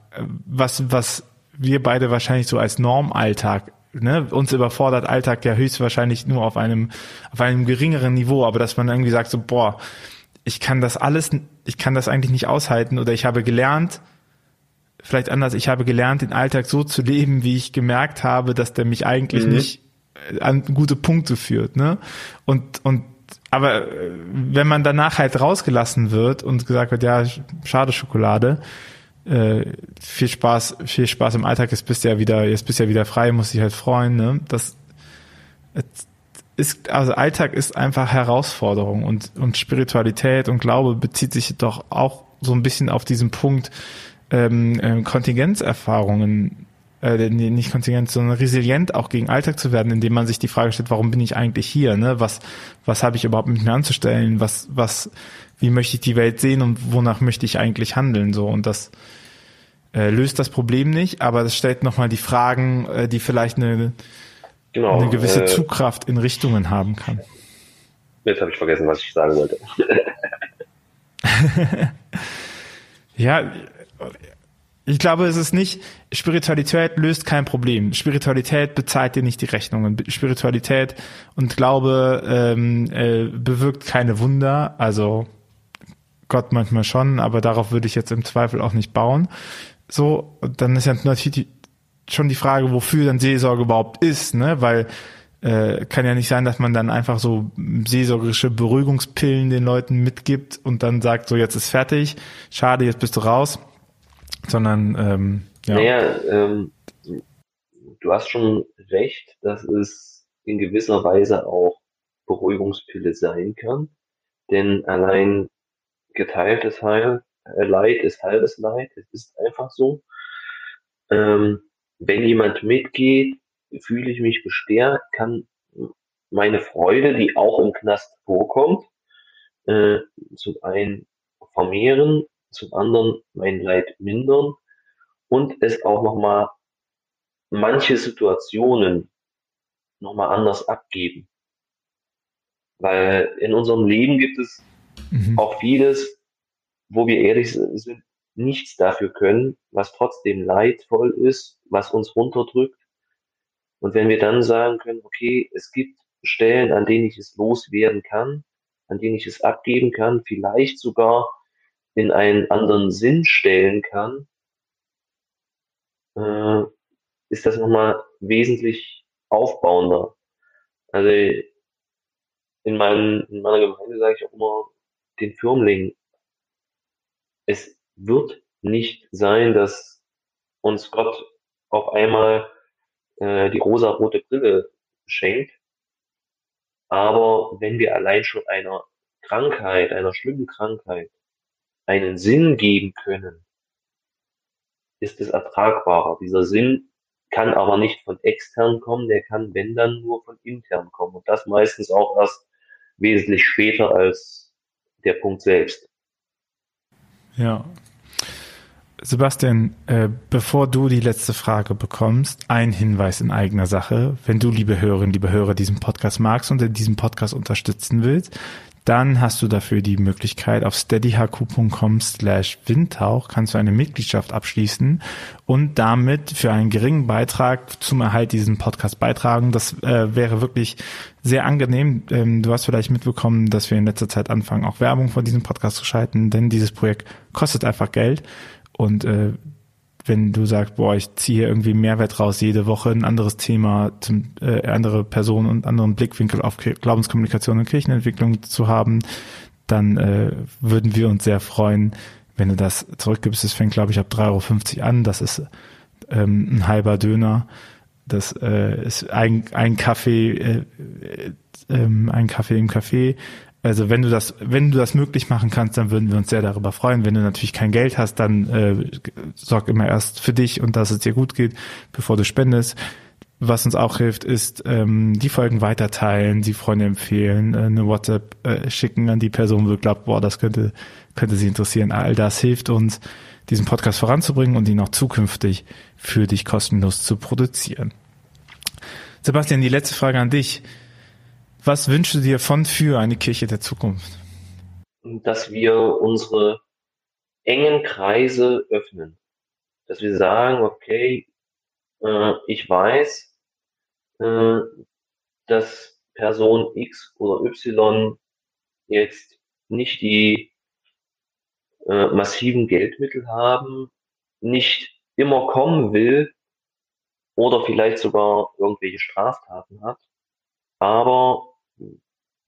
was, was wir beide wahrscheinlich so als Normalltag ne, uns überfordert Alltag ja höchstwahrscheinlich nur auf einem, auf einem geringeren Niveau, aber dass man irgendwie sagt so, boah, ich kann das alles, ich kann das eigentlich nicht aushalten oder ich habe gelernt, vielleicht anders, ich habe gelernt, den Alltag so zu leben, wie ich gemerkt habe, dass der mich eigentlich mhm. nicht äh, an gute Punkte führt, ne? Und, und, aber äh, wenn man danach halt rausgelassen wird und gesagt wird, ja, schade Schokolade, äh, viel Spaß, viel Spaß im Alltag, jetzt bist du ja wieder, jetzt bist du ja wieder frei, musst dich halt freuen, ne? Das ist, also Alltag ist einfach Herausforderung und, und Spiritualität und Glaube bezieht sich doch auch so ein bisschen auf diesen Punkt, ähm, äh, Kontingenzerfahrungen, äh, nicht Kontingenz, sondern resilient auch gegen Alltag zu werden, indem man sich die Frage stellt, warum bin ich eigentlich hier, ne? Was, was habe ich überhaupt mit mir anzustellen? Was, was, wie möchte ich die Welt sehen und wonach möchte ich eigentlich handeln? So und das äh, löst das Problem nicht, aber das stellt nochmal die Fragen, äh, die vielleicht eine, genau, eine gewisse äh, Zugkraft in Richtungen haben kann. Jetzt habe ich vergessen, was ich sagen wollte. ja, ich glaube, es ist nicht, Spiritualität löst kein Problem. Spiritualität bezahlt dir nicht die Rechnungen. Spiritualität und Glaube ähm, äh, bewirkt keine Wunder. Also Gott manchmal schon, aber darauf würde ich jetzt im Zweifel auch nicht bauen. So, dann ist ja natürlich schon die Frage, wofür dann Seelsorge überhaupt ist, ne? Weil äh, kann ja nicht sein, dass man dann einfach so seelsorgerische Beruhigungspillen den Leuten mitgibt und dann sagt, so jetzt ist fertig, schade, jetzt bist du raus, sondern ähm, ja. Naja, ähm, du hast schon recht, dass es in gewisser Weise auch Beruhigungspille sein kann, denn allein geteiltes Heil, äh, Leid ist halbes Leid. Es ist einfach so. Ähm, wenn jemand mitgeht, fühle ich mich bestärkt, kann meine Freude, die auch im Knast vorkommt, äh, zum einen vermehren, zum anderen mein Leid mindern und es auch nochmal manche Situationen nochmal anders abgeben. Weil in unserem Leben gibt es mhm. auch vieles, wo wir ehrlich sind, nichts dafür können, was trotzdem leidvoll ist, was uns runterdrückt. Und wenn wir dann sagen können, okay, es gibt Stellen, an denen ich es loswerden kann, an denen ich es abgeben kann, vielleicht sogar in einen anderen Sinn stellen kann, äh, ist das nochmal wesentlich aufbauender. Also in, meinem, in meiner Gemeinde sage ich auch immer, den Firmling. Es wird nicht sein, dass uns Gott auf einmal äh, die rosa-rote Brille schenkt. Aber wenn wir allein schon einer Krankheit, einer schlimmen Krankheit, einen Sinn geben können, ist es ertragbarer. Dieser Sinn kann aber nicht von extern kommen, der kann, wenn dann, nur von intern kommen. Und das meistens auch erst wesentlich später als der Punkt selbst. Ja. Sebastian, äh, bevor du die letzte Frage bekommst, ein Hinweis in eigener Sache. Wenn du, liebe Hörerinnen, liebe Hörer, diesen Podcast magst und in diesem Podcast unterstützen willst, dann hast du dafür die Möglichkeit auf steadyhq.com slash windtauch kannst du eine Mitgliedschaft abschließen und damit für einen geringen Beitrag zum Erhalt diesen Podcast beitragen. Das äh, wäre wirklich sehr angenehm. Ähm, du hast vielleicht mitbekommen, dass wir in letzter Zeit anfangen, auch Werbung von diesem Podcast zu schalten, denn dieses Projekt kostet einfach Geld und äh, wenn du sagst, boah, ich ziehe irgendwie Mehrwert raus, jede Woche ein anderes Thema, zum, äh, andere Personen und anderen Blickwinkel auf Glaubenskommunikation und Kirchenentwicklung zu haben, dann äh, würden wir uns sehr freuen, wenn du das zurückgibst. Es fängt, glaube ich, ab 3,50 Euro an. Das ist ähm, ein halber Döner. Das äh, ist ein, ein Kaffee, äh, äh, ähm, ein Kaffee im Café. Also wenn du das, wenn du das möglich machen kannst, dann würden wir uns sehr darüber freuen. Wenn du natürlich kein Geld hast, dann äh, sorg immer erst für dich und dass es dir gut geht, bevor du spendest. Was uns auch hilft, ist ähm, die Folgen weiterteilen, die Freunde empfehlen, äh, eine WhatsApp äh, schicken an die Person, wo du glaubst, boah, das könnte könnte sie interessieren. All das hilft uns, diesen Podcast voranzubringen und ihn auch zukünftig für dich kostenlos zu produzieren. Sebastian, die letzte Frage an dich. Was wünschst du dir von für eine Kirche der Zukunft? Dass wir unsere engen Kreise öffnen. Dass wir sagen, okay, äh, ich weiß, äh, dass Person X oder Y jetzt nicht die äh, massiven Geldmittel haben, nicht immer kommen will oder vielleicht sogar irgendwelche Straftaten hat. Aber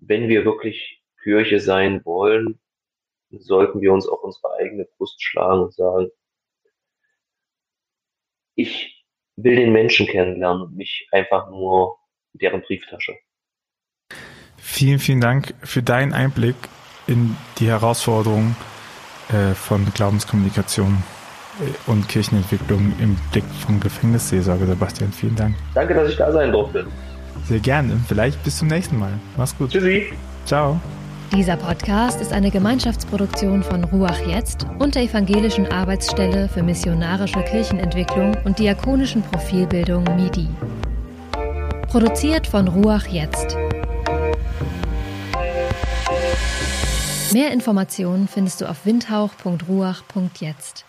wenn wir wirklich Kirche sein wollen, sollten wir uns auf unsere eigene Brust schlagen und sagen, ich will den Menschen kennenlernen und nicht einfach nur deren Brieftasche. Vielen, vielen Dank für deinen Einblick in die Herausforderungen äh, von Glaubenskommunikation äh, und Kirchenentwicklung im Blick vom Gefängnisseelsorger. Sebastian, vielen Dank. Danke, dass ich da sein durfte. Sehr gerne. Vielleicht bis zum nächsten Mal. Mach's gut. Tschüssi. Ciao. Dieser Podcast ist eine Gemeinschaftsproduktion von Ruach Jetzt und der Evangelischen Arbeitsstelle für missionarische Kirchenentwicklung und diakonischen Profilbildung MIDI. Produziert von Ruach Jetzt. Mehr Informationen findest du auf windhauch.ruach.jetzt.